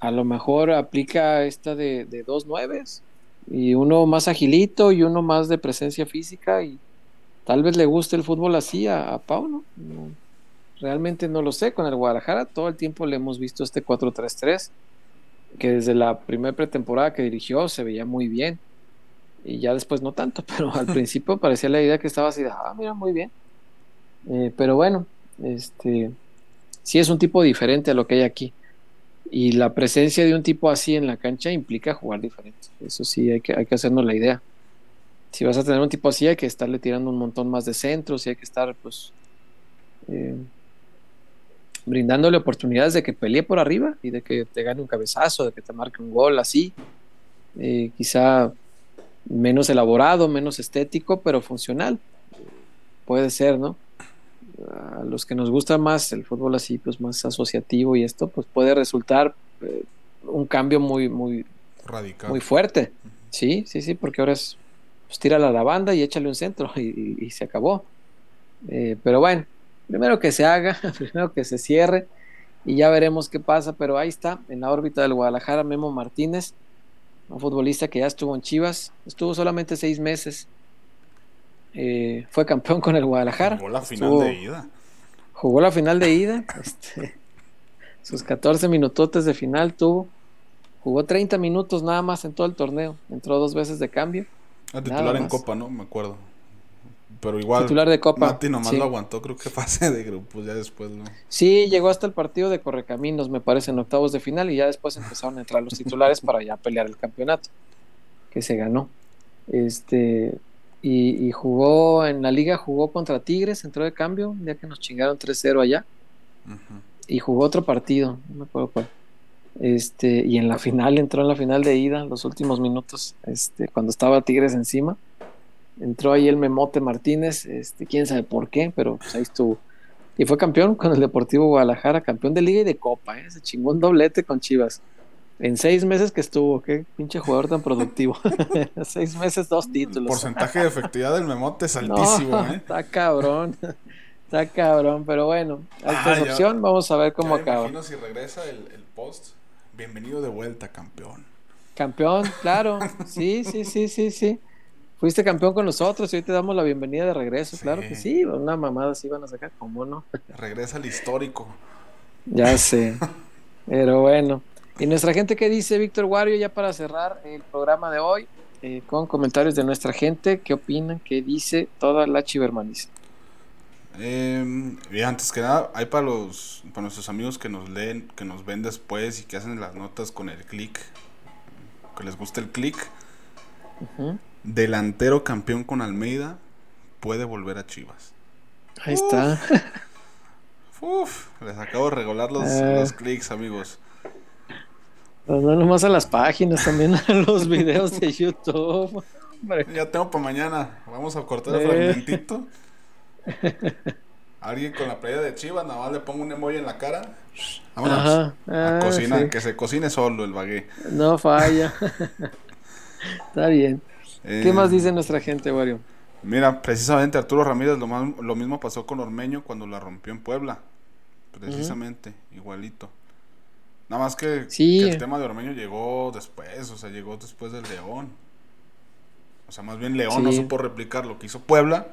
a lo mejor aplica esta de, de dos nueves y uno más agilito y uno más de presencia física y tal vez le guste el fútbol así a, a Pau, ¿no? Realmente no lo sé. Con el Guadalajara todo el tiempo le hemos visto este 4-3-3, que desde la primera pretemporada que dirigió se veía muy bien. Y ya después no tanto, pero al principio parecía la idea que estaba así de, ah, mira, muy bien. Eh, pero bueno, este sí es un tipo diferente a lo que hay aquí. Y la presencia de un tipo así en la cancha implica jugar diferente. Eso sí, hay que, hay que hacernos la idea. Si vas a tener un tipo así, hay que estarle tirando un montón más de centros y hay que estar, pues, eh, brindándole oportunidades de que pelee por arriba y de que te gane un cabezazo, de que te marque un gol así. Eh, quizá menos elaborado, menos estético, pero funcional. Puede ser, ¿no? A los que nos gusta más el fútbol así, pues más asociativo y esto, pues puede resultar eh, un cambio muy, muy, Radical. muy fuerte. Sí, sí, sí, porque ahora es, pues tírala a la banda y échale un centro y, y- y se acabó. Eh, pero bueno, primero que se haga, primero que se cierre y ya veremos qué pasa. Pero ahí está, en la órbita del Guadalajara, Memo Martínez, un futbolista que ya estuvo en Chivas, estuvo solamente seis meses. Eh, fue campeón con el Guadalajara. Jugó la final Estuvo- de ida. jugó la final de ida, este, sus 14 minutotes de final tuvo, jugó 30 minutos nada más en todo el torneo, entró dos veces de cambio, A Nada titular en. Copa, ¿no? Me acuerdo. Pero igual. titular de Copa. Mati nomás sí. lo aguantó, creo que fase de grupos, ya después, ¿no? Sí, llegó hasta el partido de Correcaminos, me parece, en octavos de final y ya después empezaron a entrar los titulares para ya pelear el campeonato, que se ganó. Este, y, y jugó en la liga, jugó contra Tigres, entró de cambio, día que nos chingaron 3-0 allá. Y jugó otro partido, no me acuerdo cuál. Este, y en la final, entró en la final de ida, los últimos minutos, este, cuando estaba Tigres encima. Entró ahí el Memote Martínez, este, quién sabe por qué, pero pues ahí estuvo. Y fue campeón con el Deportivo Guadalajara, campeón de liga y de copa, ¿eh? se chingó un doblete con Chivas. En seis meses que estuvo, qué pinche jugador tan productivo. seis meses, dos El títulos. porcentaje de efectividad del memote es No, altísimo, ¿eh? Está cabrón. Está cabrón, pero bueno, está Ah, opción, vamos a ver cómo Ya acaba. imagino si regresa el, el post. Bienvenido de vuelta, campeón. Campeón, claro. Sí, sí, sí, sí, sí. Fuiste campeón con nosotros y hoy te damos la bienvenida de regreso. Sí. Claro que sí, una mamada así van a sacar, ¿cómo no? Regresa al histórico. Ya sé. Pero bueno. ¿Y nuestra gente qué dice, Víctor Wario, ya para cerrar el programa de hoy? eh, con comentarios de nuestra gente, ¿qué opinan? ¿Qué dice toda la chivermaniza? Eh, y antes que nada, hay para los para nuestros amigos que nos leen, que nos ven después y que hacen las notas con el clic, que les gusta el clic. Ujú. Delantero campeón con Almeida puede volver a Chivas. Ahí está. Uf, les acabo de regalar los, Ah. los clics, amigos. Pues no nomás a las páginas, también a los videos de YouTube. Hombre. Ya tengo para mañana. Vamos a cortar el Eh. fragmentito. Alguien con la playa de Chivas, nada más le pongo un emoji en la cara. Vámonos. Ah, cocinar, sí. que se cocine solo el bagué. No falla. Está bien. ¿Qué Eh, más dice nuestra gente, Wario? Mira, precisamente Arturo Ramírez lo, más- lo mismo pasó con Ormeño cuando la rompió en Puebla. Precisamente, igualito. Nada más que, Sí. que el tema de Ormeño llegó después, o sea, llegó después del León. O sea, más bien León no supo replicar lo que hizo Puebla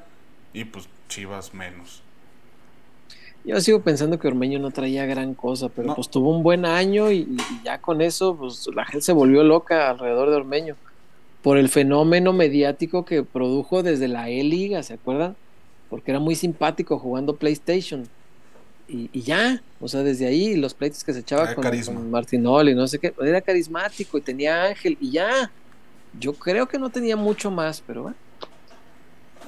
y pues Chivas menos. Yo sigo pensando que Ormeño no traía gran cosa, pero No. pues tuvo un buen año y, y ya con eso, pues la gente se volvió loca alrededor de Ormeño por el fenómeno mediático que produjo desde la E-Liga, ¿se acuerdan? Porque era muy simpático jugando PlayStation. Y, y ya, o sea, desde ahí los pleitos que se echaba con, con Martinoli, no sé qué, era carismático y tenía ángel y ya. Yo creo que no tenía mucho más, pero bueno,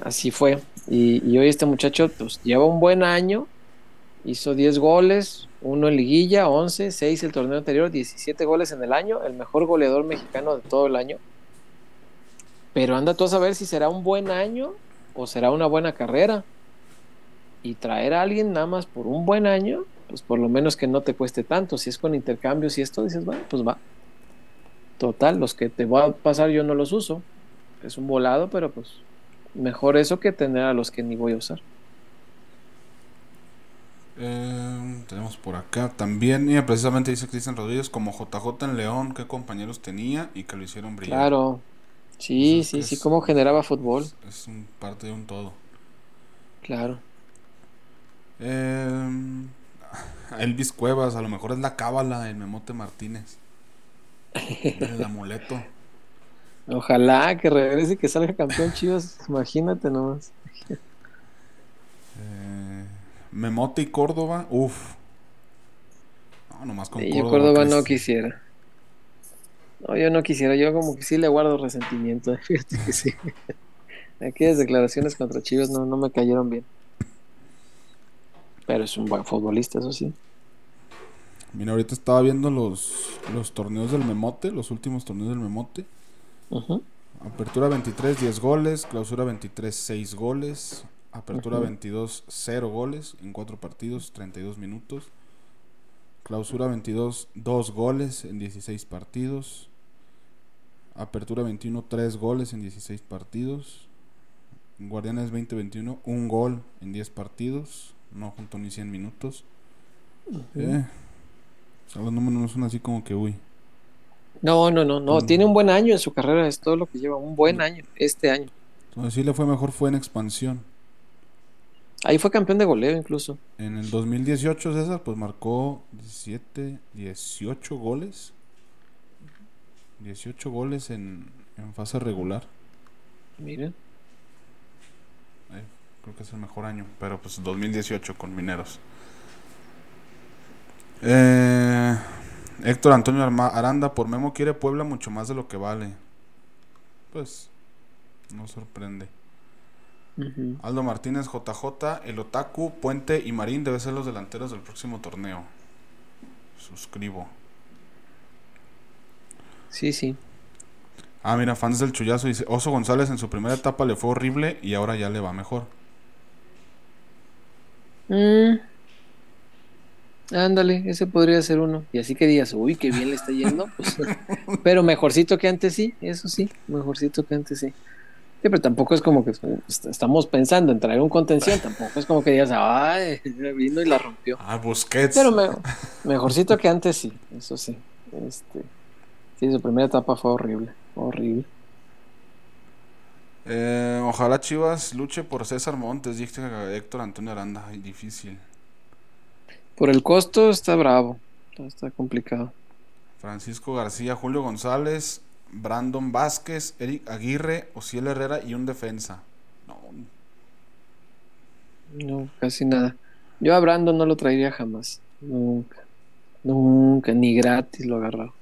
así fue. Y, hoy este muchacho pues lleva un buen año, hizo 10 goles, uno en liguilla, 11, 6 el torneo anterior, 17 goles en el año, el mejor goleador mexicano de todo el año. Pero anda tú a saber si será un buen año o será una buena carrera. Y traer a alguien nada más por un buen año, pues por lo menos que no te cueste tanto. Si es con intercambios y esto, dices, bueno, pues va. Total, los que te voy a pasar yo no los uso. Es un volado, pero pues mejor eso que tener a los que ni voy a usar. Eh, tenemos por acá también. Y precisamente dice Cristian Rodríguez, como JJ en León, qué compañeros tenía y que lo hicieron brillar. Claro. Sí, sí, sí, es- cómo generaba fútbol. Es un parte de un todo. Claro. Eh, Elvis Cuevas, a lo mejor es la cábala, el Memote Martínez. El amuleto. Ojalá que regrese y que salga campeón Chivas. Imagínate nomás. Eh, Memote y Córdoba, uff. No, nomás con Sí, Córdoba. yo Córdoba no quisiera. No, yo no quisiera. Yo como que sí le guardo resentimiento. Fíjate que sí. Aquellas declaraciones contra Chivas no, no me cayeron bien. Pero es un buen futbolista, eso sí. Mira, ahorita estaba viendo los, los torneos del Memote, los últimos torneos del Memote. Apertura 23, 10 goles. Clausura 23, 6 goles. Apertura Ujú. 22, 0 goles en 4 partidos, 32 minutos. Clausura 22, 2 goles en 16 partidos. Apertura 21, 3 goles en 16 partidos. Guardianes 2021, 1 gol en 10 partidos. No junto ni 100 minutos. Eh, o sea, los números no son así como que, uy. No, no, no, no. Mm. Tiene un buen año en su carrera, es todo lo que lleva. Un buen año, este año. Entonces, sí le fue mejor fue en expansión. Ahí fue campeón de goleo incluso. En el 2018 César pues marcó 17, 18 goles. 18 goles en, en fase regular. Miren. Eh, creo que es el mejor año. Pero pues 2018 con Mineros. Eh, Héctor Antonio Aranda por Memo quiere Puebla mucho más de lo que vale. Pues no sorprende. Aldo Martínez, JJ, El Otaku, Puente y Marín deben ser los delanteros del próximo torneo. Suscribo. Sí, sí. Ah, mira, fans del Chullazo dice, Oso González en su primera etapa le fue horrible y ahora ya le va mejor. Mm. Ándale, ese podría ser uno. Y así que digas, uy, qué bien le está yendo. Pues, pero mejorcito que antes sí, eso sí, mejorcito que antes sí. Sí, pero tampoco es como que est- estamos pensando en traer un contención, tampoco es como que digas, ay, vino y la rompió. Ah, Busquets. Pero me- mejorcito que antes sí, eso sí. Este, sí, su primera etapa fue horrible, horrible. Eh, ojalá Chivas luche por César Montes, dice Héctor Antonio Aranda. Ay, difícil. Por el costo está bravo, está, complicado. Francisco García, Julio González, Brandon Vázquez, Eric Aguirre, Ociel Herrera y un defensa. No, No, casi nada. Yo a Brandon no lo traería jamás. Nunca. Nunca, ni gratis lo agarraba.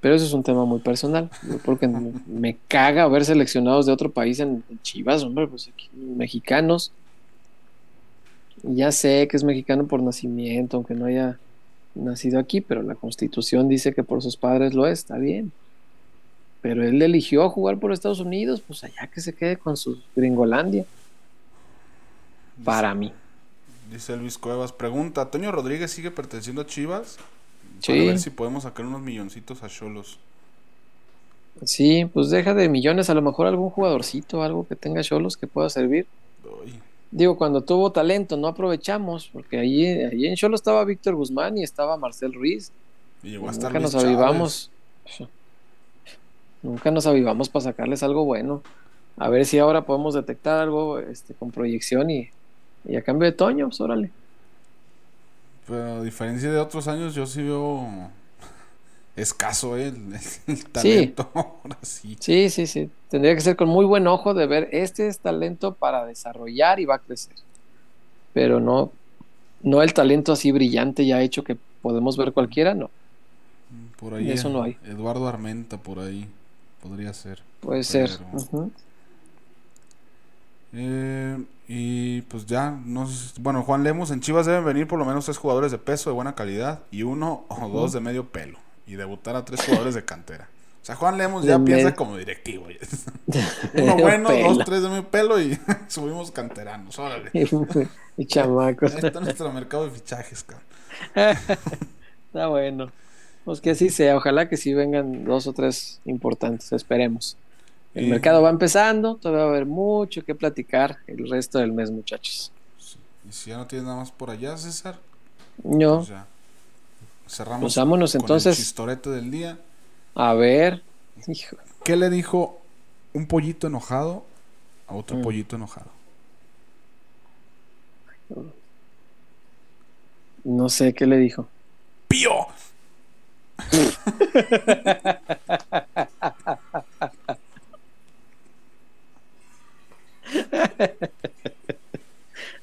Pero eso es un tema muy personal. Porque me, caga ver seleccionados de otro país en Chivas, hombre, pues aquí, mexicanos. Ya sé que es mexicano por nacimiento, aunque no haya nacido aquí, pero la constitución dice que por sus padres lo es, está bien. Pero él eligió jugar por Estados Unidos, pues allá que se quede con su gringolandia. Para mí. Dice Luis Cuevas, pregunta, ¿Toño Rodríguez sigue perteneciendo a Chivas? Para Sí. ver si podemos sacar unos milloncitos a Cholos. Sí, pues deja de millones, a lo mejor algún jugadorcito, algo que tenga cholos que pueda servir. Uy, Digo, cuando tuvo talento, no aprovechamos, porque allí, allí en Cholo estaba Víctor Guzmán y estaba Marcel Ruiz. y llegó a estar Nunca Luis nos Chávez. avivamos. Nunca nos avivamos para sacarles algo bueno. A ver si ahora podemos detectar algo este, con proyección y, y a cambio de Toño, pues órale. Pero a diferencia de otros años, yo sí veo escaso eh, el, el talento. Ahora sí. Sí, sí, sí. Tendría que ser con muy buen ojo de ver, este es talento para desarrollar y va a crecer. Pero no, no el talento así brillante ya hecho que podemos ver cualquiera, no. Por ahí. Eso no hay. Eduardo Armenta, por ahí. Podría ser. Puede ser. Pero-. Eh, y pues ya, no sé- bueno, Juan Lemos, en Chivas deben venir por lo menos tres jugadores de peso de buena calidad y uno o dos de medio pelo. Y debutar a tres jugadores de cantera. O sea, Juan Lemos ya De piensa como directivo. Uno bueno, Pelo. dos, tres de medio pelo y subimos canteranos. Órale. y chamacos. Ahí está nuestro mercado de fichajes, cabrón. Está bueno. Pues que así sea. Ojalá que sí vengan dos o tres importantes. Esperemos. El Y- mercado va empezando. Todavía va a haber mucho que platicar el resto del mes, muchachos. Y si ya no tienes nada más por allá, César, No. Pues ya. Cerramos vámonos, con entonces. el chistorete del día. A ver. Hijo. ¿Qué le dijo un pollito enojado a otro Mm. pollito enojado? No sé qué le dijo. ¡Pío!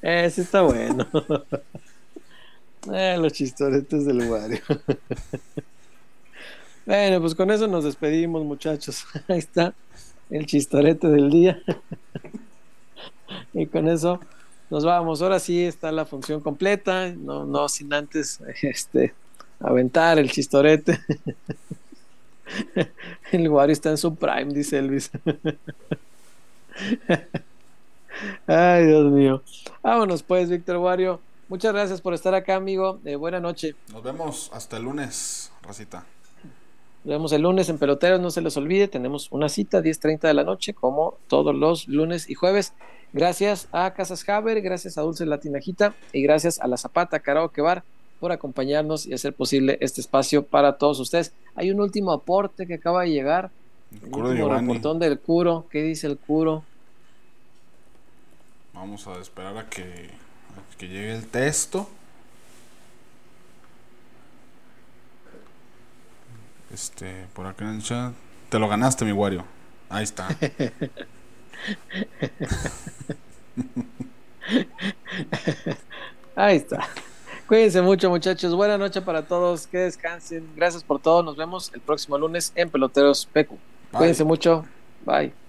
Ese está bueno. Eh, los chistoretes del Wario. bueno, pues con eso nos despedimos, muchachos. Ahí está el chistorete del día. y con eso nos vamos. Ahora sí está la función completa, no, no sin antes este aventar el chistorete. el Wario está en su prime, dice Elvis. Ay, Dios mío. Vámonos pues, Víctor Wario. Muchas gracias por estar acá, amigo. Eh, buena noche. Nos vemos hasta el lunes, Racita. Nos vemos el lunes en Peloteros, no se les olvide, tenemos una cita 10.30 de la noche, como todos los lunes y jueves. Gracias a Casas Haber, gracias a Dulce Latinajita y gracias a La Zapata Karaoke Bar por acompañarnos y hacer posible este espacio para todos ustedes. Hay un último aporte que acaba de llegar, El curo de reportón del curo. ¿Qué dice el curo? Vamos a esperar a que, que llegue el texto. Este, por acá en el chat. Te lo ganaste, mi Wario. Ahí está. Ahí está. Cuídense mucho, muchachos. Buena noche para todos. Que descansen. Gracias por todo. Nos vemos el próximo lunes en Peloteros PQ. Bye. Cuídense mucho. Bye.